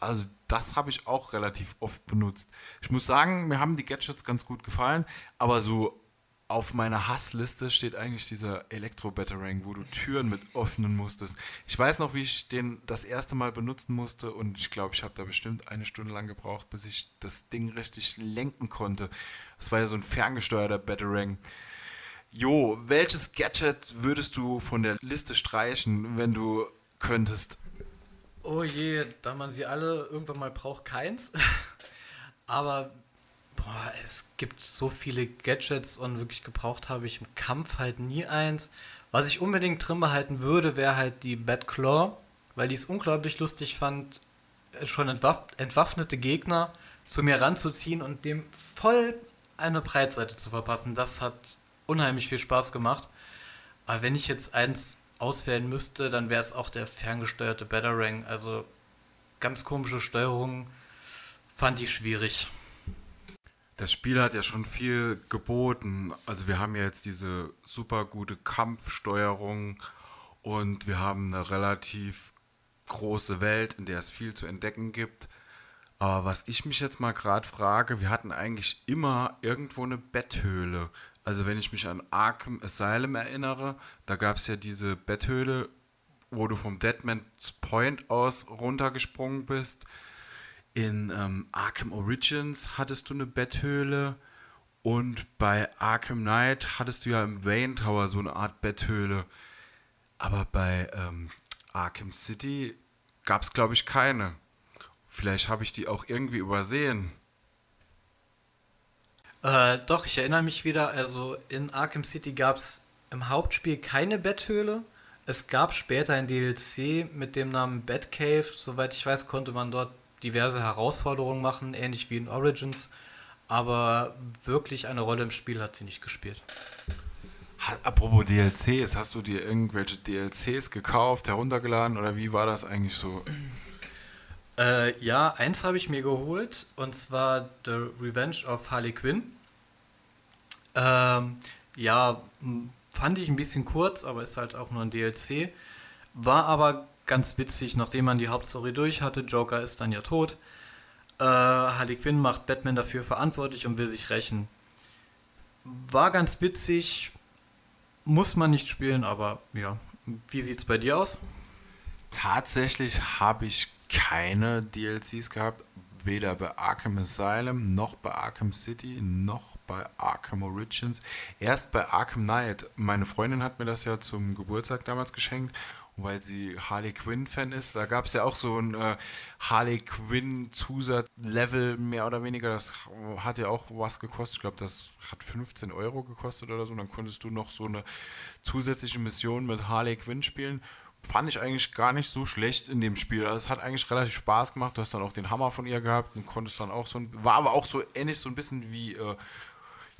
Also das habe ich auch relativ oft benutzt. Ich muss sagen, mir haben die Gadgets ganz gut gefallen, aber so auf meiner Hassliste steht eigentlich dieser Elektro-Batarang, wo du Türen mit öffnen musstest. Ich weiß noch, wie ich den das erste Mal benutzen musste und ich glaube, ich habe da bestimmt eine Stunde lang gebraucht, bis ich das Ding richtig lenken konnte. Das war ja so ein ferngesteuerter Batarang. Jo, welches Gadget würdest du von der Liste streichen, wenn du könntest? Oh je, da man sie alle irgendwann mal braucht, keins. Aber boah, es gibt so viele Gadgets und wirklich gebraucht habe ich im Kampf halt nie eins. Was ich unbedingt drin behalten würde, wäre halt die Batclaw, weil ich es unglaublich lustig fand, schon entwaff entwaffnete Gegner zu mir ranzuziehen und dem voll eine Breitseite zu verpassen. Das hat unheimlich viel Spaß gemacht. Aber wenn ich jetzt eins auswählen müsste, dann wäre es auch der ferngesteuerte Batarang. Also ganz komische Steuerung fand ich schwierig. Das Spiel hat ja schon viel geboten. Also wir haben ja jetzt diese super gute Kampfsteuerung und wir haben eine relativ große Welt, in der es viel zu entdecken gibt. Aber was ich mich jetzt mal gerade frage, wir hatten eigentlich immer irgendwo eine Betthöhle. Also wenn ich mich an Arkham Asylum erinnere, da gab es ja diese Betthöhle, wo du vom Deadman's Point aus runtergesprungen bist. In ähm, Arkham Origins hattest du eine Betthöhle und bei Arkham Knight hattest du ja im Wayne Tower so eine Art Betthöhle. Aber bei ähm, Arkham City gab es, glaube ich, keine. Vielleicht habe ich die auch irgendwie übersehen. Äh, doch, ich erinnere mich wieder, also in Arkham City gab es im Hauptspiel keine Betthöhle. Es gab später ein DLC mit dem Namen Batcave. Soweit ich weiß, konnte man dort diverse Herausforderungen machen, ähnlich wie in Origins. Aber wirklich eine Rolle im Spiel hat sie nicht gespielt. Apropos DLCs, hast du dir irgendwelche DLCs gekauft, heruntergeladen oder wie war das eigentlich so? Äh, ja, eins habe ich mir geholt und zwar The Revenge of Harley Quinn. Ähm, ja, fand ich ein bisschen kurz, aber ist halt auch nur ein DLC. War aber ganz witzig, nachdem man die Hauptstory durch hatte. Joker ist dann ja tot. Äh, Harley Quinn macht Batman dafür verantwortlich und will sich rächen. War ganz witzig, muss man nicht spielen, aber ja. Wie sieht's bei dir aus? Tatsächlich habe ich keine DLCs gehabt, weder bei Arkham Asylum noch bei Arkham City noch bei Arkham Origins. Erst bei Arkham Knight. Meine Freundin hat mir das ja zum Geburtstag damals geschenkt. Weil sie Harley Quinn-Fan ist, da gab es ja auch so ein äh, Harley Quinn-Zusatz-Level, mehr oder weniger. Das hat ja auch was gekostet. Ich glaube, das hat 15 Euro gekostet oder so. Und dann konntest du noch so eine zusätzliche Mission mit Harley Quinn spielen fand ich eigentlich gar nicht so schlecht in dem Spiel. Also es hat eigentlich relativ Spaß gemacht. Du hast dann auch den Hammer von ihr gehabt und konntest dann auch so ein, war aber auch so ähnlich so ein bisschen wie, äh,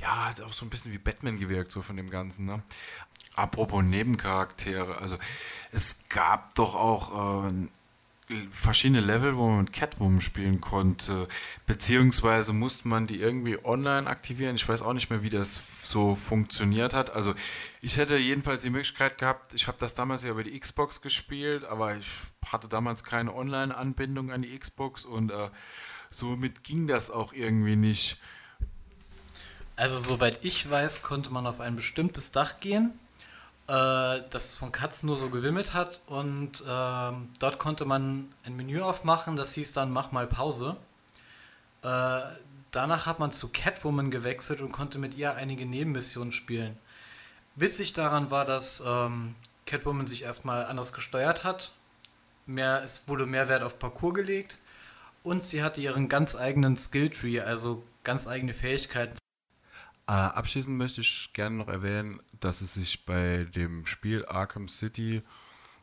ja, hat auch so ein bisschen wie Batman gewirkt, so von dem Ganzen, ne? Apropos Nebencharaktere, also es gab doch auch äh, verschiedene Level, wo man mit Catwoman spielen konnte, beziehungsweise musste man die irgendwie online aktivieren. Ich weiß auch nicht mehr, wie das so funktioniert hat. Also ich hätte jedenfalls die Möglichkeit gehabt, ich habe das damals ja über die Xbox gespielt, aber ich hatte damals keine Online-Anbindung an die Xbox und äh, somit ging das auch irgendwie nicht. Also soweit ich weiß, konnte man auf ein bestimmtes Dach gehen äh, das von Katzen nur so gewimmelt hat und ähm, dort konnte man ein Menü aufmachen, das hieß dann Mach mal Pause. Äh, danach hat man zu Catwoman gewechselt und konnte mit ihr einige Nebenmissionen spielen. Witzig daran war, dass ähm, Catwoman sich erstmal anders gesteuert hat. Mehr, es wurde mehr Wert auf Parcours gelegt und sie hatte ihren ganz eigenen Skilltree, also ganz eigene Fähigkeiten. Äh, abschließend möchte ich gerne noch erwähnen, dass es sich bei dem Spiel Arkham City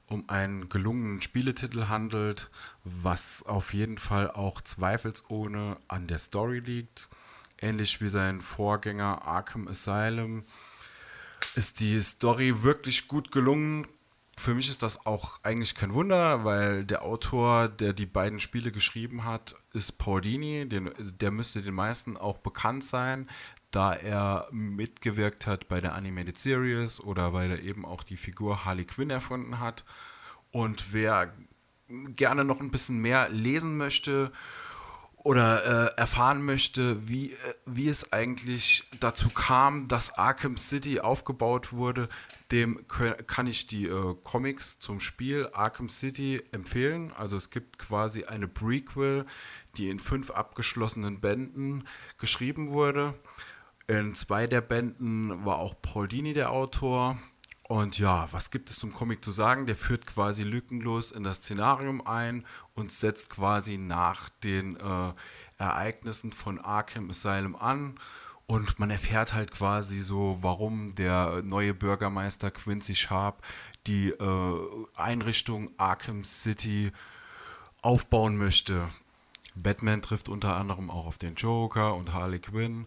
um einen gelungenen Spieletitel handelt, was auf jeden Fall auch zweifelsohne an der Story liegt. Ähnlich wie sein Vorgänger Arkham Asylum ist die Story wirklich gut gelungen. Für mich ist das auch eigentlich kein Wunder, weil der Autor, der die beiden Spiele geschrieben hat, ist Paul Dini. Den, der müsste den meisten auch bekannt sein da er mitgewirkt hat bei der Animated Series oder weil er eben auch die Figur Harley Quinn erfunden hat. Und wer gerne noch ein bisschen mehr lesen möchte oder äh, erfahren möchte, wie, äh, wie es eigentlich dazu kam, dass Arkham City aufgebaut wurde, dem kann ich die äh, Comics zum Spiel Arkham City empfehlen. Also es gibt quasi eine Prequel, die in fünf abgeschlossenen Bänden geschrieben wurde. In zwei der Bänden war auch Paul Dini der Autor. Und ja, was gibt es zum Comic zu sagen? Der führt quasi lückenlos in das Szenarium ein und setzt quasi nach den äh, Ereignissen von Arkham Asylum an. Und man erfährt halt quasi so, warum der neue Bürgermeister Quincy Sharp die äh, Einrichtung Arkham City aufbauen möchte. Batman trifft unter anderem auch auf den Joker und Harley Quinn.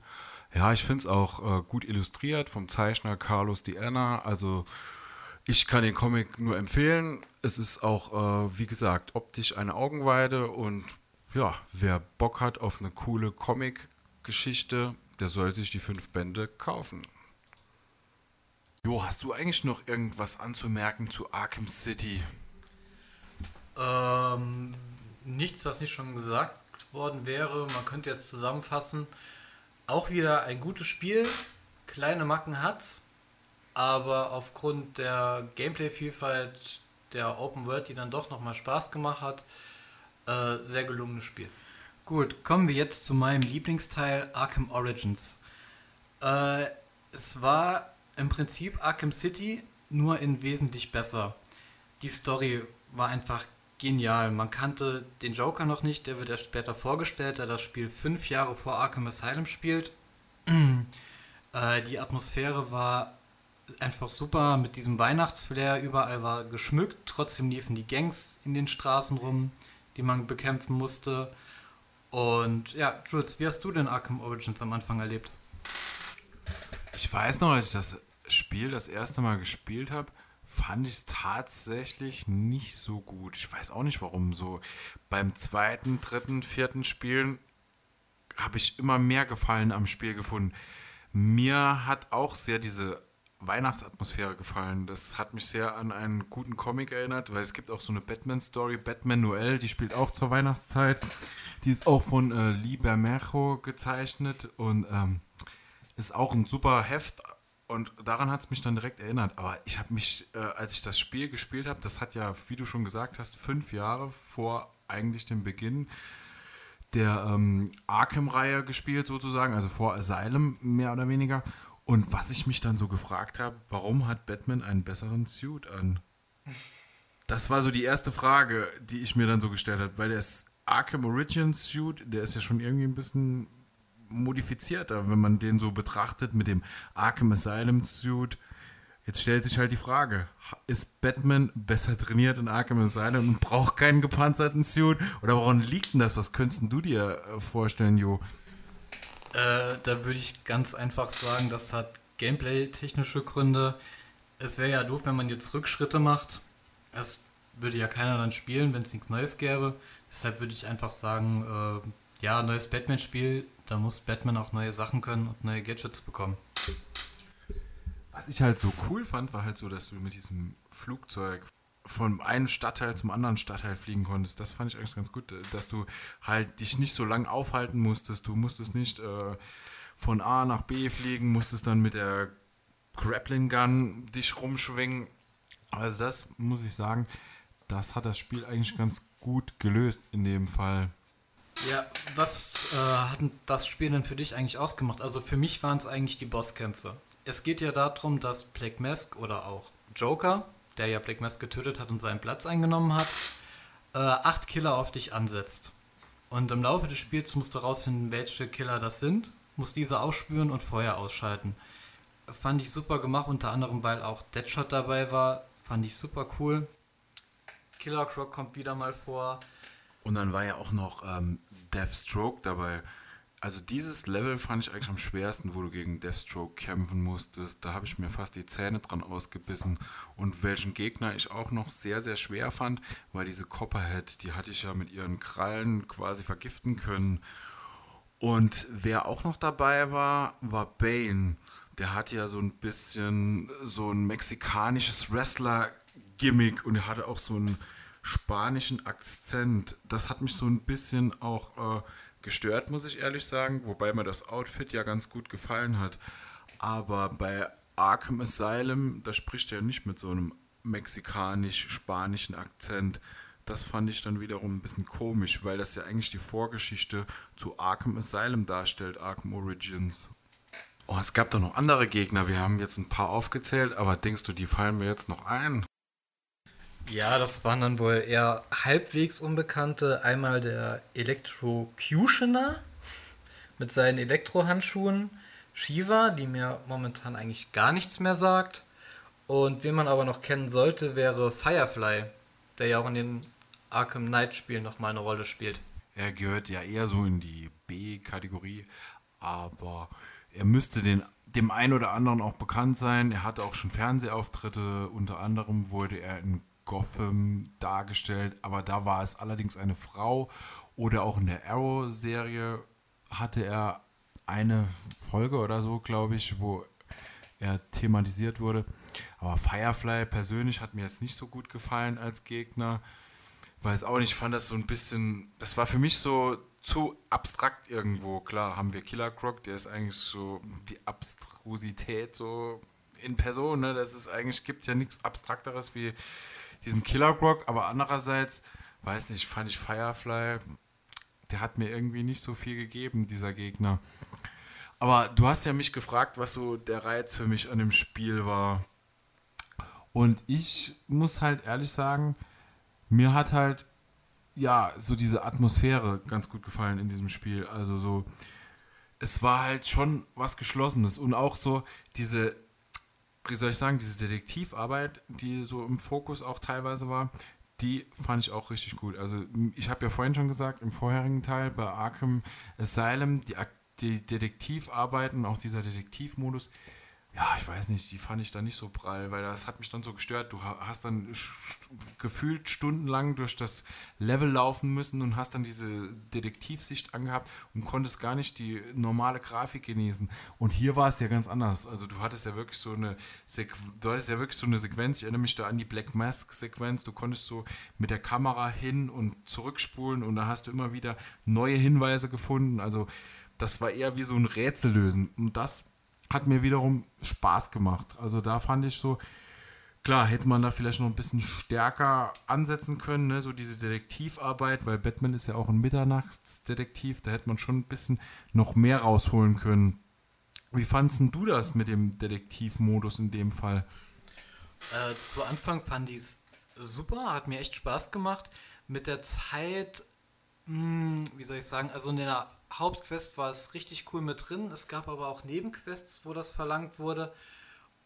Ja, ich finde es auch äh, gut illustriert vom Zeichner Carlos Diana. Also ich kann den Comic nur empfehlen. Es ist auch, äh, wie gesagt, optisch eine Augenweide und ja, wer Bock hat auf eine coole Comic-Geschichte, der soll sich die fünf Bände kaufen. Jo, hast du eigentlich noch irgendwas anzumerken zu Arkham City? Ähm, nichts, was nicht schon gesagt worden wäre. Man könnte jetzt zusammenfassen, auch wieder ein gutes Spiel, kleine Macken hat's, aber aufgrund der Gameplay-Vielfalt der Open World, die dann doch nochmal Spaß gemacht hat, äh, sehr gelungenes Spiel. Gut, kommen wir jetzt zu meinem Lieblingsteil Arkham Origins. Äh, es war im Prinzip Arkham City, nur in wesentlich besser. Die Story war einfach genial. Man kannte den Joker noch nicht, der wird erst später vorgestellt, da das Spiel fünf Jahre vor Arkham Asylum spielt. äh, die Atmosphäre war einfach super mit diesem Weihnachtsflair. Überall war geschmückt, trotzdem liefen die Gangs in den Straßen rum, die man bekämpfen musste. Und ja, Jules, wie hast du denn Arkham Origins am Anfang erlebt? Ich weiß noch, als ich das Spiel das erste Mal gespielt habe, fand ich es tatsächlich nicht so gut. Ich weiß auch nicht warum. So beim zweiten, dritten, vierten Spielen habe ich immer mehr Gefallen am Spiel gefunden. Mir hat auch sehr diese Weihnachtsatmosphäre gefallen. Das hat mich sehr an einen guten Comic erinnert, weil es gibt auch so eine Batman-Story, Batman Noel, die spielt auch zur Weihnachtszeit. Die ist auch von äh, Lee Bermejo gezeichnet und ähm, ist auch ein super Heft Und daran hat es mich dann direkt erinnert. Aber ich habe mich, äh, als ich das Spiel gespielt habe, das hat ja, wie du schon gesagt hast, fünf Jahre vor eigentlich dem Beginn der ähm, Arkham-Reihe gespielt, sozusagen, also vor Asylum mehr oder weniger. Und was ich mich dann so gefragt habe, warum hat Batman einen besseren Suit an? Das war so die erste Frage, die ich mir dann so gestellt habe, weil der Arkham Origins Suit, der ist ja schon irgendwie ein bisschen modifizierter, wenn man den so betrachtet mit dem Arkham Asylum Suit. Jetzt stellt sich halt die Frage, ist Batman besser trainiert in Arkham Asylum und braucht keinen gepanzerten Suit? Oder woran liegt denn das? Was könntest du dir äh, vorstellen, Jo? Äh, da würde ich ganz einfach sagen, das hat Gameplay-technische Gründe. Es wäre ja doof, wenn man jetzt Rückschritte macht. Es würde ja keiner dann spielen, wenn es nichts Neues gäbe. Deshalb würde ich einfach sagen, äh, ja, neues Batman-Spiel, da muss Batman auch neue Sachen können und neue Gadgets bekommen. Was ich halt so cool fand, war halt so, dass du mit diesem Flugzeug von einem Stadtteil zum anderen Stadtteil fliegen konntest. Das fand ich eigentlich ganz gut, dass du halt dich nicht so lange aufhalten musstest. Du musstest nicht äh, von A nach B fliegen, musstest dann mit der Grappling Gun dich rumschwingen. Also das muss ich sagen, das hat das Spiel eigentlich ganz gut gelöst in dem Fall. Ja, was äh, hat das Spiel denn für dich eigentlich ausgemacht? Also für mich waren es eigentlich die Bosskämpfe. Es geht ja darum, dass Black Mask oder auch Joker, der ja Black Mask getötet hat und seinen Platz eingenommen hat, äh, acht Killer auf dich ansetzt. Und im Laufe des Spiels musst du herausfinden, welche Killer das sind, musst diese ausspüren und Feuer ausschalten. Fand ich super gemacht, unter anderem, weil auch Deadshot dabei war. Fand ich super cool. Killer Croc kommt wieder mal vor. Und dann war ja auch noch ähm, Deathstroke dabei. Also dieses Level fand ich eigentlich am schwersten, wo du gegen Deathstroke kämpfen musstest. Da habe ich mir fast die Zähne dran ausgebissen. Und welchen Gegner ich auch noch sehr, sehr schwer fand, war diese Copperhead. Die hatte ich ja mit ihren Krallen quasi vergiften können. Und wer auch noch dabei war, war Bane. Der hatte ja so ein bisschen so ein mexikanisches Wrestler-Gimmick und er hatte auch so einen spanischen Akzent. Das hat mich so ein bisschen auch äh, gestört, muss ich ehrlich sagen, wobei mir das Outfit ja ganz gut gefallen hat. Aber bei Arkham Asylum, da spricht er nicht mit so einem mexikanisch-spanischen Akzent. Das fand ich dann wiederum ein bisschen komisch, weil das ja eigentlich die Vorgeschichte zu Arkham Asylum darstellt, Arkham Origins. Oh, es gab da noch andere Gegner. Wir haben jetzt ein paar aufgezählt, aber denkst du, die fallen mir jetzt noch ein? Ja, das waren dann wohl eher halbwegs Unbekannte. Einmal der Electrocutioner mit seinen Elektrohandschuhen. Shiva, die mir momentan eigentlich gar nichts mehr sagt. Und wen man aber noch kennen sollte, wäre Firefly, der ja auch in den Arkham Knight Spielen nochmal eine Rolle spielt. Er gehört ja eher so in die B-Kategorie, aber er müsste den, dem einen oder anderen auch bekannt sein. Er hatte auch schon Fernsehauftritte, unter anderem wurde er in Gotham dargestellt, aber da war es allerdings eine Frau oder auch in der Arrow-Serie hatte er eine Folge oder so, glaube ich, wo er thematisiert wurde. Aber Firefly persönlich hat mir jetzt nicht so gut gefallen als Gegner. Weiß auch nicht, ich fand das so ein bisschen, das war für mich so zu abstrakt irgendwo. Klar, haben wir Killer Croc, der ist eigentlich so die Abstrusität so in Person. Ne? Das ist eigentlich, gibt ja nichts Abstrakteres wie diesen Killer Croc, aber andererseits, weiß nicht, fand ich Firefly, der hat mir irgendwie nicht so viel gegeben, dieser Gegner. Aber du hast ja mich gefragt, was so der Reiz für mich an dem Spiel war. Und ich muss halt ehrlich sagen, mir hat halt ja so diese Atmosphäre ganz gut gefallen in diesem Spiel. Also so, es war halt schon was Geschlossenes und auch so diese wie soll ich sagen, diese Detektivarbeit, die so im Fokus auch teilweise war, die fand ich auch richtig gut. Also ich habe ja vorhin schon gesagt, im vorherigen Teil bei Arkham Asylum, die, die Detektivarbeiten, auch dieser Detektivmodus, ja, ich weiß nicht, die fand ich da nicht so prall, weil das hat mich dann so gestört. Du hast dann gefühlt stundenlang durch das Level laufen müssen und hast dann diese Detektivsicht angehabt und konntest gar nicht die normale Grafik genießen. Und hier war es ja ganz anders. Also du hattest ja wirklich so eine Sequ du hattest ja wirklich so eine Sequenz, ich erinnere mich da an die Black Mask Sequenz, du konntest so mit der Kamera hin und zurückspulen und da hast du immer wieder neue Hinweise gefunden. Also das war eher wie so ein Rätsel lösen. Und das hat mir wiederum Spaß gemacht. Also da fand ich so, klar, hätte man da vielleicht noch ein bisschen stärker ansetzen können, ne? so diese Detektivarbeit, weil Batman ist ja auch ein Mitternachtsdetektiv, da hätte man schon ein bisschen noch mehr rausholen können. Wie fandest du das mit dem Detektivmodus in dem Fall? Äh, zu Anfang fand ich es super, hat mir echt Spaß gemacht. Mit der Zeit, mh, hm, wie soll ich sagen, also in der Hauptquest war es richtig cool mit drin. Es gab aber auch Nebenquests, wo das verlangt wurde.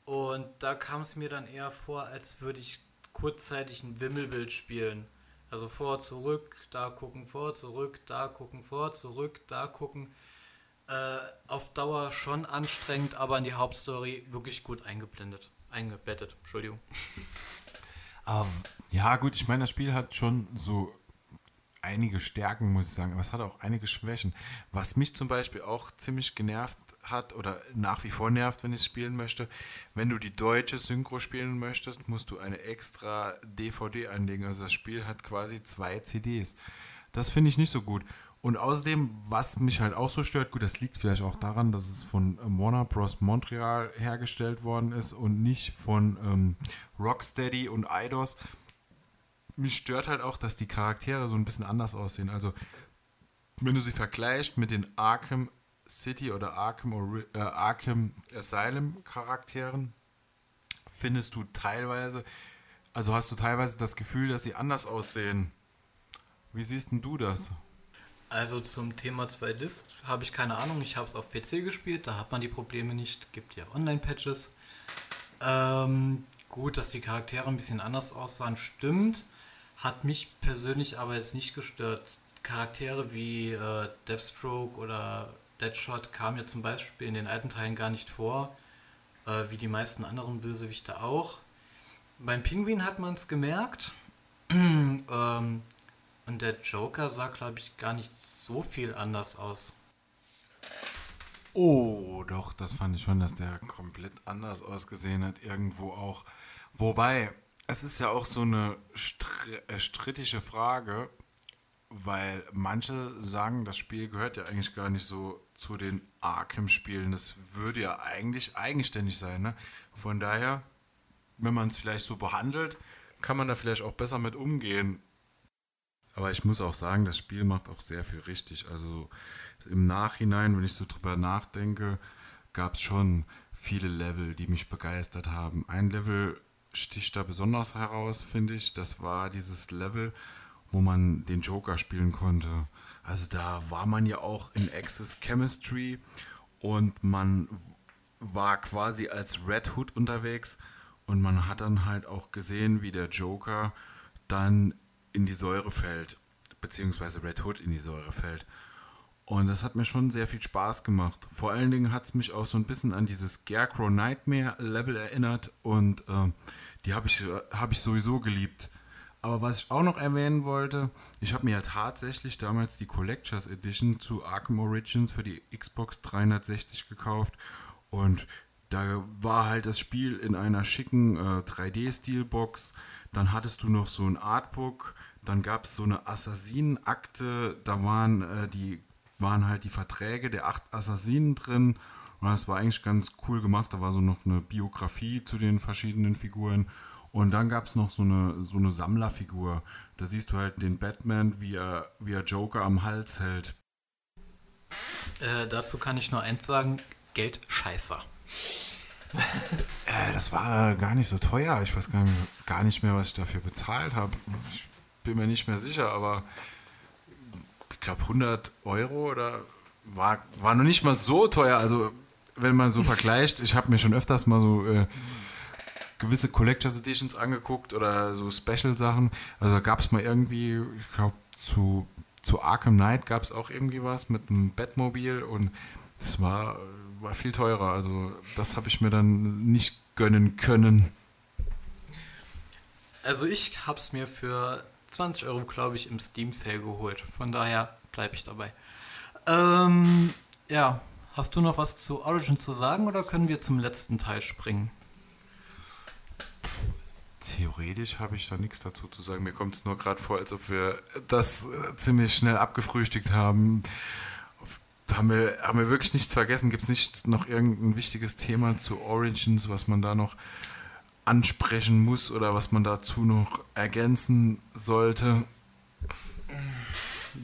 Und da kam es mir dann eher vor, als würde ich kurzzeitig ein Wimmelbild spielen. Also vor, zurück, da gucken, vor, zurück, da gucken, vor, zurück, da gucken. Äh, auf Dauer schon anstrengend, aber in die Hauptstory wirklich gut eingeblendet. Eingebettet, Entschuldigung. Um, ähm, ja, gut, ich meine, das Spiel hat schon so einige Stärken, muss ich sagen, aber es hat auch einige Schwächen. Was mich zum Beispiel auch ziemlich genervt hat oder nach wie vor nervt, wenn ich spielen möchte, wenn du die deutsche Synchro spielen möchtest, musst du eine extra DVD einlegen. Also das Spiel hat quasi zwei CDs. Das finde ich nicht so gut. Und außerdem, was mich halt auch so stört, gut, das liegt vielleicht auch daran, dass es von Warner Bros. Montreal hergestellt worden ist und nicht von ähm, Rocksteady und Eidos mich stört halt auch, dass die Charaktere so ein bisschen anders aussehen. Also, wenn du sie vergleichst mit den Arkham City oder Arkham, äh, Arkham Asylum Charakteren, findest du teilweise, also hast du teilweise das Gefühl, dass sie anders aussehen. Wie siehst denn du das? Also zum Thema 2 Disc habe ich keine Ahnung. Ich habe es auf PC gespielt, da hat man die Probleme nicht. Gibt ja Online-Patches. Ähm, gut, dass die Charaktere ein bisschen anders aussahen, stimmt. Hat mich persönlich aber jetzt nicht gestört. Charaktere wie äh, Deathstroke oder Deadshot kamen ja zum Beispiel in den alten Teilen gar nicht vor, äh, wie die meisten anderen Bösewichte auch. Beim Pinguin hat man es gemerkt. ähm, und der Joker sah, glaube ich, gar nicht so viel anders aus. Oh, doch, das fand ich schon, dass der komplett anders ausgesehen hat, irgendwo auch. Wobei, es ist ja auch so eine äh, strittige Frage, weil manche sagen, das Spiel gehört ja eigentlich gar nicht so zu den Arkham-Spielen. Das würde ja eigentlich eigenständig sein. Ne? Von daher, wenn man es vielleicht so behandelt, kann man da vielleicht auch besser mit umgehen. Aber ich muss auch sagen, das Spiel macht auch sehr viel richtig. Also im Nachhinein, wenn ich so drüber nachdenke, gab es schon viele Level, die mich begeistert haben. Ein Level sticht da besonders heraus, finde ich. Das war dieses Level, wo man den Joker spielen konnte. Also da war man ja auch in Access Chemistry und man war quasi als Red Hood unterwegs und man hat dann halt auch gesehen, wie der Joker dann in die Säure fällt, beziehungsweise Red Hood in die Säure fällt. Und das hat mir schon sehr viel Spaß gemacht. Vor allen Dingen hat es mich auch so ein bisschen an dieses Scarecrow Nightmare Level erinnert und äh, die habe ich, hab ich sowieso geliebt. Aber was ich auch noch erwähnen wollte, ich habe mir ja tatsächlich damals die Collectors Edition zu Arkham Origins für die Xbox 360 gekauft und da war halt das Spiel in einer schicken äh, 3D-Steelbox. Dann hattest du noch so ein Artbook, dann gab es so eine Assassinenakte, da waren äh, die waren halt die Verträge der acht Assassinen drin. Und das war eigentlich ganz cool gemacht. Da war so noch eine Biografie zu den verschiedenen Figuren. Und dann gab es noch so eine, so eine Sammlerfigur. Da siehst du halt den Batman, wie er, wie er Joker am Hals hält. Äh, dazu kann ich nur eins sagen: Geld scheißer. äh, das war gar nicht so teuer. Ich weiß gar nicht, gar nicht mehr, was ich dafür bezahlt habe. Ich bin mir nicht mehr sicher, aber ich glaube 100 Euro oder war, war noch nicht mal so teuer. Also wenn man so vergleicht, ich habe mir schon öfters mal so äh, gewisse Collectors Editions angeguckt oder so Special-Sachen. Also gab es mal irgendwie, ich glaube zu, zu Arkham Knight gab es auch irgendwie was mit einem Batmobil und das war, war viel teurer. Also das habe ich mir dann nicht gönnen können. Also ich habe es mir für 20 Euro, glaube ich, im Steam Sale geholt. Von daher bleibe ich dabei. Ähm, ja, hast du noch was zu Origin zu sagen oder können wir zum letzten Teil springen? Theoretisch habe ich da nichts dazu zu sagen. Mir kommt es nur gerade vor, als ob wir das äh, ziemlich schnell abgefrühstückt haben. Da haben wir, haben wir wirklich nichts vergessen? Gibt es nicht noch irgendein wichtiges Thema zu Origins, was man da noch ansprechen muss oder was man dazu noch ergänzen sollte?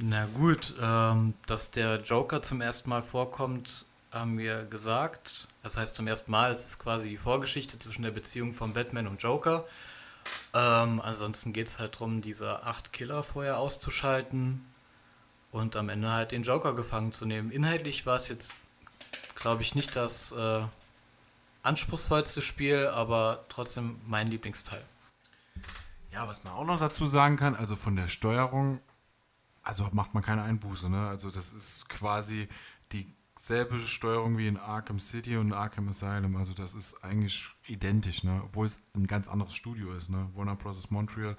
Na gut, ähm, dass der Joker zum ersten Mal vorkommt, haben wir gesagt. Das heißt zum ersten Mal, es ist quasi die Vorgeschichte zwischen der Beziehung von Batman und Joker. Ähm, ansonsten geht es halt darum, diese acht Killer vorher auszuschalten und am Ende halt den Joker gefangen zu nehmen. Inhaltlich war es jetzt, glaube ich, nicht das äh, anspruchsvollste Spiel, aber trotzdem mein Lieblingsteil. Ja, was man auch noch dazu sagen kann, also von der Steuerung, also macht man keine Einbuße, ne? Also das ist quasi dieselbe Steuerung wie in Arkham City und Arkham Asylum. Also das ist eigentlich identisch, ne? Obwohl es ein ganz anderes Studio ist, ne? Warner Bros. Montreal.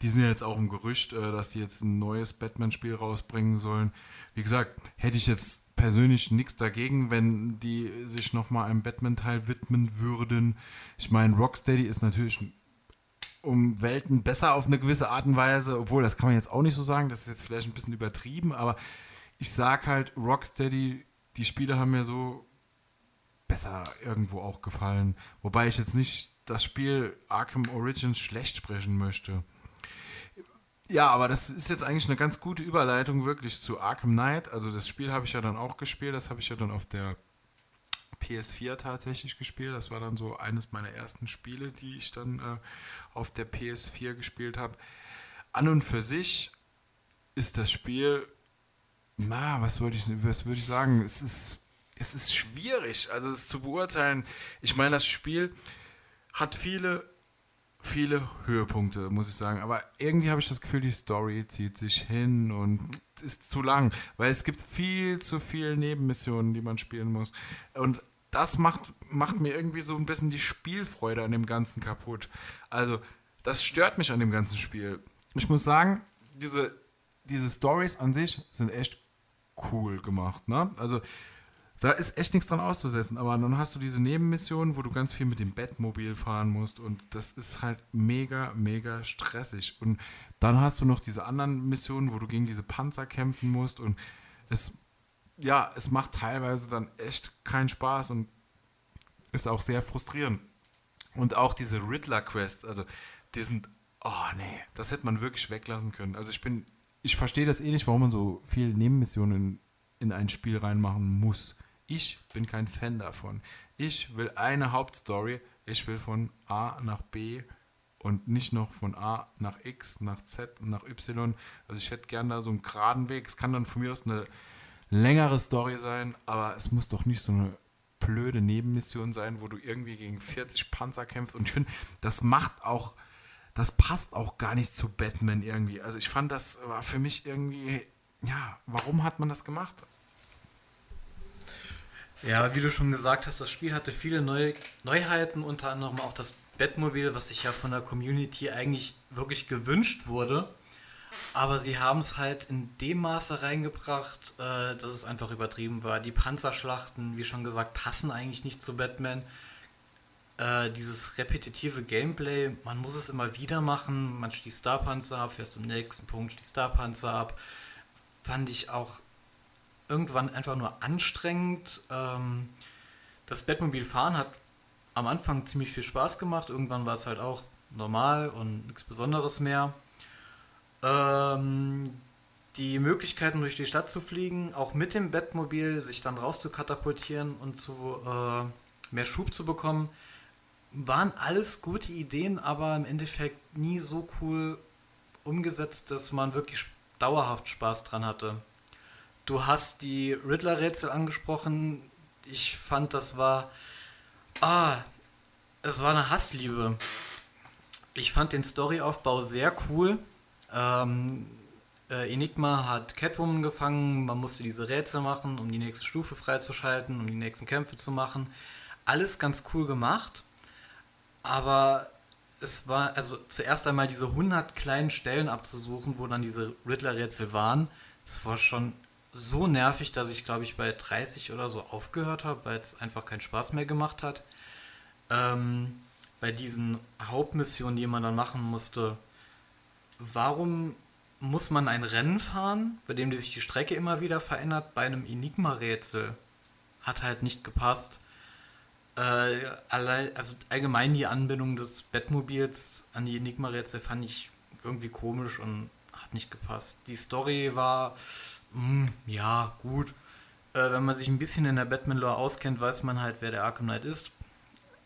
Die sind ja jetzt auch im Gerücht, äh, dass die jetzt ein neues Batman-Spiel rausbringen sollen. Wie gesagt, hätte ich jetzt persönlich nichts dagegen, wenn die sich nochmal einem Batman-Teil widmen würden. Ich meine, Rocksteady ist natürlich um Welten besser auf eine gewisse Art und Weise, obwohl das kann man jetzt auch nicht so sagen, das ist jetzt vielleicht ein bisschen übertrieben, aber ich sag halt, Rocksteady, die Spiele haben mir so besser irgendwo auch gefallen. Wobei ich jetzt nicht das Spiel Arkham Origins schlecht sprechen möchte. Ja, aber das ist jetzt eigentlich eine ganz gute Überleitung wirklich zu Arkham Knight. Also das Spiel habe ich ja dann auch gespielt, das habe ich ja dann auf der PS4 tatsächlich gespielt. Das war dann so eines meiner ersten Spiele, die ich dann äh, auf der PS4 gespielt habe. An und für sich ist das Spiel, na, was würde ich, was würde ich sagen? Es ist, es ist schwierig, also es zu beurteilen. Ich meine, das Spiel hat viele, viele Höhepunkte, muss ich sagen. Aber irgendwie habe ich das Gefühl, die Story zieht sich hin und ist zu lang, weil es gibt viel zu viele Nebenmissionen, die man spielen muss. Und das macht, macht mir irgendwie so ein bisschen die Spielfreude an dem Ganzen kaputt. Also, das stört mich an dem ganzen Spiel. Ich muss sagen, diese, diese Stories an sich sind echt cool gemacht. Ne? Also, da ist echt nichts dran auszusetzen. Aber dann hast du diese Nebenmissionen, wo du ganz viel mit dem Bettmobil fahren musst. Und das ist halt mega, mega stressig. Und dann hast du noch diese anderen Missionen, wo du gegen diese Panzer kämpfen musst. Und es ja, es macht teilweise dann echt keinen Spaß und ist auch sehr frustrierend. Und auch diese Riddler-Quests, also die sind, oh nee, das hätte man wirklich weglassen können. Also ich bin, ich verstehe das eh nicht, warum man so viele Nebenmissionen in, in ein Spiel reinmachen muss. Ich bin kein Fan davon. Ich will eine Hauptstory, ich will von A nach B und nicht noch von A nach X, nach Z, nach Y. Also ich hätte gerne da so einen geraden Weg. Es kann dann von mir aus eine längere Story sein, aber es muss doch nicht so eine blöde Nebenmission sein, wo du irgendwie gegen 40 Panzer kämpfst. Und ich finde, das macht auch, das passt auch gar nicht zu Batman irgendwie. Also ich fand, das war für mich irgendwie, ja, warum hat man das gemacht? Ja, wie du schon gesagt hast, das Spiel hatte viele Neu Neuheiten, unter anderem auch das Batmobil, was sich ja von der Community eigentlich wirklich gewünscht wurde. Aber sie haben es halt in dem Maße reingebracht, äh, dass es einfach übertrieben war. Die Panzerschlachten, wie schon gesagt, passen eigentlich nicht zu Batman. Äh, dieses repetitive Gameplay, man muss es immer wieder machen. Man schließt Starpanzer ab, fährst zum nächsten Punkt, schließt Starpanzer ab. Fand ich auch irgendwann einfach nur anstrengend. Ähm, das Batmobil fahren hat am Anfang ziemlich viel Spaß gemacht. Irgendwann war es halt auch normal und nichts Besonderes mehr. Ähm, die Möglichkeiten durch die Stadt zu fliegen, auch mit dem Bettmobil, sich dann rauszukatapultieren und zu äh, mehr Schub zu bekommen, waren alles gute Ideen, aber im Endeffekt nie so cool umgesetzt, dass man wirklich dauerhaft Spaß dran hatte. Du hast die Riddler-Rätsel angesprochen. Ich fand, das war. Ah, es war eine Hassliebe. Ich fand den Storyaufbau sehr cool. Ähm, äh, Enigma hat Catwoman gefangen, man musste diese Rätsel machen, um die nächste Stufe freizuschalten, um die nächsten Kämpfe zu machen. Alles ganz cool gemacht, aber es war, also zuerst einmal diese 100 kleinen Stellen abzusuchen, wo dann diese Riddler-Rätsel waren, das war schon so nervig, dass ich glaube ich bei 30 oder so aufgehört habe, weil es einfach keinen Spaß mehr gemacht hat. Ähm, bei diesen Hauptmissionen, die man dann machen musste, warum muss man ein Rennen fahren, bei dem sich die Strecke immer wieder verändert. Bei einem Enigma-Rätsel hat halt nicht gepasst. Äh, allein, also allgemein die Anbindung des Bettmobils an die Enigma-Rätsel fand ich irgendwie komisch und hat nicht gepasst. Die Story war, mh, hm, ja, gut. Äh, wenn man sich ein bisschen in der Batman-Lore auskennt, weiß man halt, wer der Arkham Knight ist.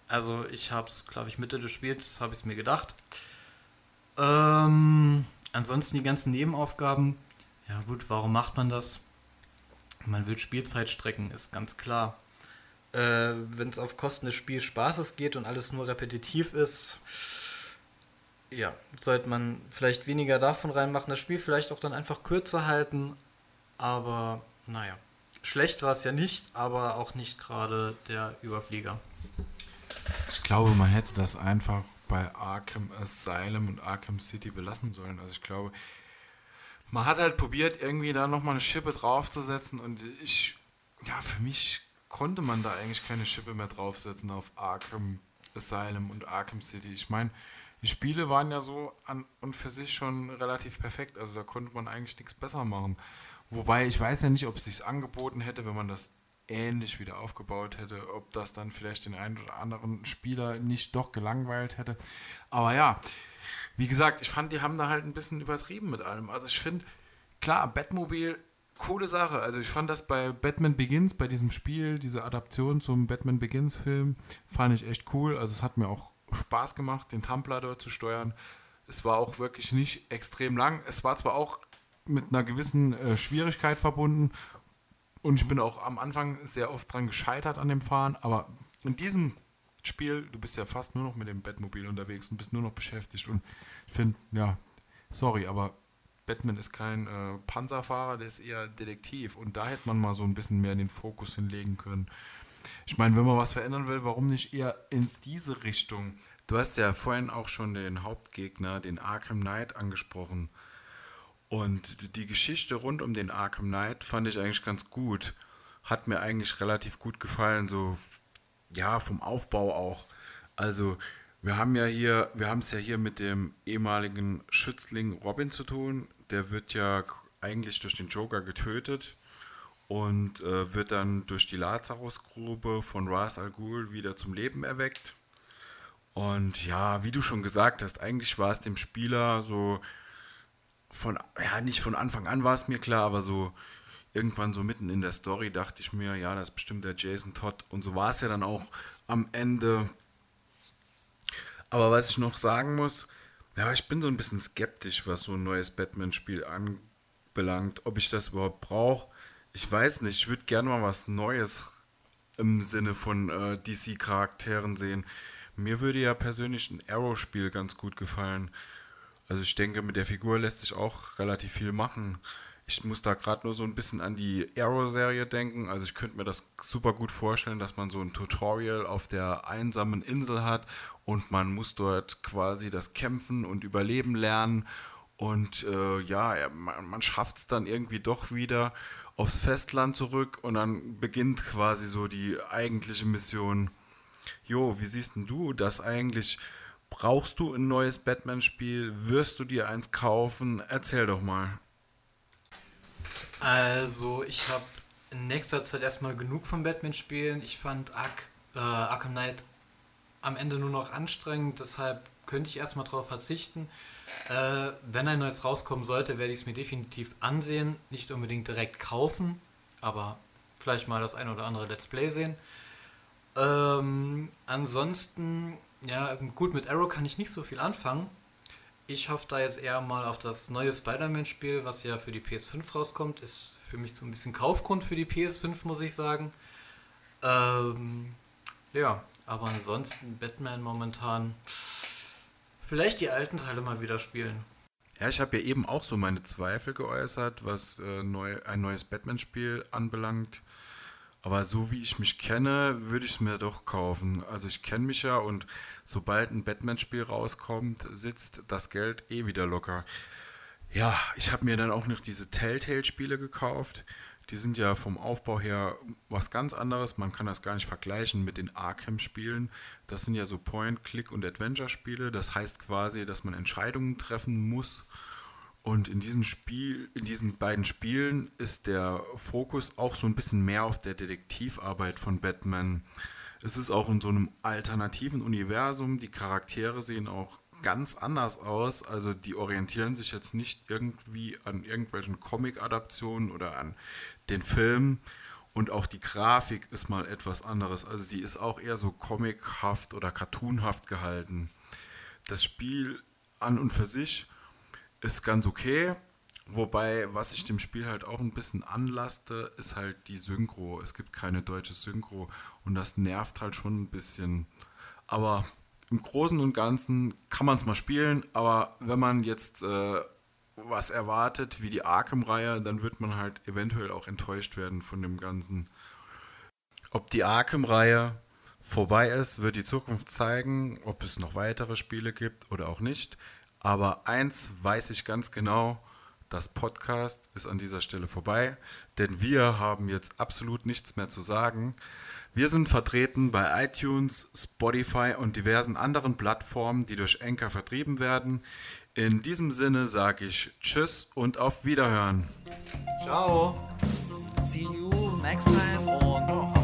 Also ich habe es, glaube ich, Mitte des Spiels, habe ich es mir gedacht. Ähm, ansonsten die ganzen Nebenaufgaben. Ja gut, warum macht man das? Man will Spielzeit strecken, ist ganz klar. Äh, Wenn es auf Kosten des Spielspaßes geht und alles nur repetitiv ist, ja, sollte man vielleicht weniger davon reinmachen. Das Spiel vielleicht auch dann einfach kürzer halten. Aber naja, schlecht war es ja nicht, aber auch nicht gerade der Überflieger. Ich glaube, man hätte das einfach bei Arkham Asylum und Arkham City belassen sollen. Also ich glaube, man hat halt probiert, irgendwie da nochmal eine Schippe draufzusetzen und ich, ja, für mich konnte man da eigentlich keine Schippe mehr draufsetzen auf Arkham Asylum und Arkham City. Ich meine, die Spiele waren ja so an und für sich schon relativ perfekt, also da konnte man eigentlich nichts besser machen. Wobei ich weiß ja nicht, ob es sich angeboten hätte, wenn man das ähnlich wieder aufgebaut hätte, ob das dann vielleicht den einen oder anderen Spieler nicht doch gelangweilt hätte. Aber ja, wie gesagt, ich fand, die haben da halt ein bisschen übertrieben mit allem. Also ich finde, klar, Batmobil, coole Sache. Also ich fand das bei Batman Begins, bei diesem Spiel, diese Adaption zum Batman Begins Film, fand ich echt cool. Also es hat mir auch Spaß gemacht, den Tumblr dort zu steuern. Es war auch wirklich nicht extrem lang. Es war zwar auch mit einer gewissen äh, Schwierigkeit verbunden und ich bin auch am Anfang sehr oft dran gescheitert an dem Fahren, aber in diesem Spiel, du bist ja fast nur noch mit dem Batmobil unterwegs und bist nur noch beschäftigt und ich finde, ja, sorry, aber Batman ist kein äh, Panzerfahrer, der ist eher Detektiv und da hätte man mal so ein bisschen mehr den Fokus hinlegen können. Ich meine, wenn man was verändern will, warum nicht eher in diese Richtung? Du hast ja vorhin auch schon den Hauptgegner, den Arkham Knight, angesprochen. Und die Geschichte rund um den Arkham Knight fand ich eigentlich ganz gut. Hat mir eigentlich relativ gut gefallen, so ja, vom Aufbau auch. Also, wir haben ja hier, wir haben es ja hier mit dem ehemaligen Schützling Robin zu tun. Der wird ja eigentlich durch den Joker getötet und äh, wird dann durch die Lazarusgrube von Ras Al Ghul wieder zum Leben erweckt. Und ja, wie du schon gesagt hast, eigentlich war es dem Spieler so von, ja, nicht von Anfang an war es mir klar, aber so irgendwann so mitten in der Story dachte ich mir, ja, das ist bestimmt der Jason Todd. Und so war es ja dann auch am Ende. Aber was ich noch sagen muss, ja, ich bin so ein bisschen skeptisch, was so ein neues Batman-Spiel anbelangt, ob ich das überhaupt brauche. Ich weiß nicht, ich würde gerne mal was Neues im Sinne von äh, DC-Charakteren sehen. Mir würde ja persönlich ein Arrow-Spiel ganz gut gefallen. Also ich denke, mit der Figur lässt sich auch relativ viel machen. Ich muss da gerade nur so ein bisschen an die Arrow-Serie denken. Also ich könnte mir das super gut vorstellen, dass man so ein Tutorial auf der einsamen Insel hat und man muss dort quasi das Kämpfen und Überleben lernen. Und äh, ja, man, man schafft es dann irgendwie doch wieder aufs Festland zurück und dann beginnt quasi so die eigentliche Mission. Jo, wie siehst denn du das eigentlich? Brauchst du ein neues Batman-Spiel? Wirst du dir eins kaufen? Erzähl doch mal. Also, ich habe in nächster Zeit erstmal genug von Batman-Spielen. Ich fand Ark, äh, Arkham Knight am Ende nur noch anstrengend, deshalb könnte ich erstmal darauf verzichten. Äh, wenn ein neues rauskommen sollte, werde ich es mir definitiv ansehen. Nicht unbedingt direkt kaufen, aber vielleicht mal das ein oder andere Let's Play sehen. Ähm, ansonsten ja, gut, mit Arrow kann ich nicht so viel anfangen. Ich hoffe da jetzt eher mal auf das neue Spider-Man-Spiel, was ja für die PS5 rauskommt. Ist für mich so ein bisschen Kaufgrund für die PS5, muss ich sagen. Ähm, ja, aber ansonsten Batman momentan. Vielleicht die alten Teile mal wieder spielen. Ja, ich habe ja eben auch so meine Zweifel geäußert, was äh, neu, ein neues Batman-Spiel anbelangt. Aber so wie ich mich kenne, würde ich es mir doch kaufen. Also ich kenne mich ja und sobald ein Batman-Spiel rauskommt, sitzt das Geld eh wieder locker. Ja, ich habe mir dann auch noch diese Telltale-Spiele gekauft. Die sind ja vom Aufbau her was ganz anderes. Man kann das gar nicht vergleichen mit den Arkham-Spielen. Das sind ja so Point, Click und Adventure-Spiele. Das heißt quasi, dass man Entscheidungen treffen muss Und in diesen Spiel, in diesen beiden Spielen ist der Fokus auch so ein bisschen mehr auf der Detektivarbeit von Batman. Es ist auch in so einem alternativen Universum. Die Charaktere sehen auch ganz anders aus. Also die orientieren sich jetzt nicht irgendwie an irgendwelchen Comic-Adaptionen oder an den Filmen. Und auch die Grafik ist mal etwas anderes. Also die ist auch eher so comichaft oder cartoonhaft gehalten. Das Spiel an und für sich ist ganz okay. Wobei, was ich dem Spiel halt auch ein bisschen anlaste, ist halt die Synchro. Es gibt keine deutsche Synchro und das nervt halt schon ein bisschen. Aber im Großen und Ganzen kann man es mal spielen, aber wenn man jetzt äh, was erwartet wie die Arkham-Reihe, dann wird man halt eventuell auch enttäuscht werden von dem Ganzen. Ob die Arkham-Reihe vorbei ist, wird die Zukunft zeigen, ob es noch weitere Spiele gibt oder auch nicht. Aber eins weiß ich ganz genau, das Podcast ist an dieser Stelle vorbei, denn wir haben jetzt absolut nichts mehr zu sagen. Wir sind vertreten bei iTunes, Spotify und diversen anderen Plattformen, die durch Anchor vertrieben werden. In diesem Sinne sage ich Tschüss und auf Wiederhören. Ciao. See you next time oh,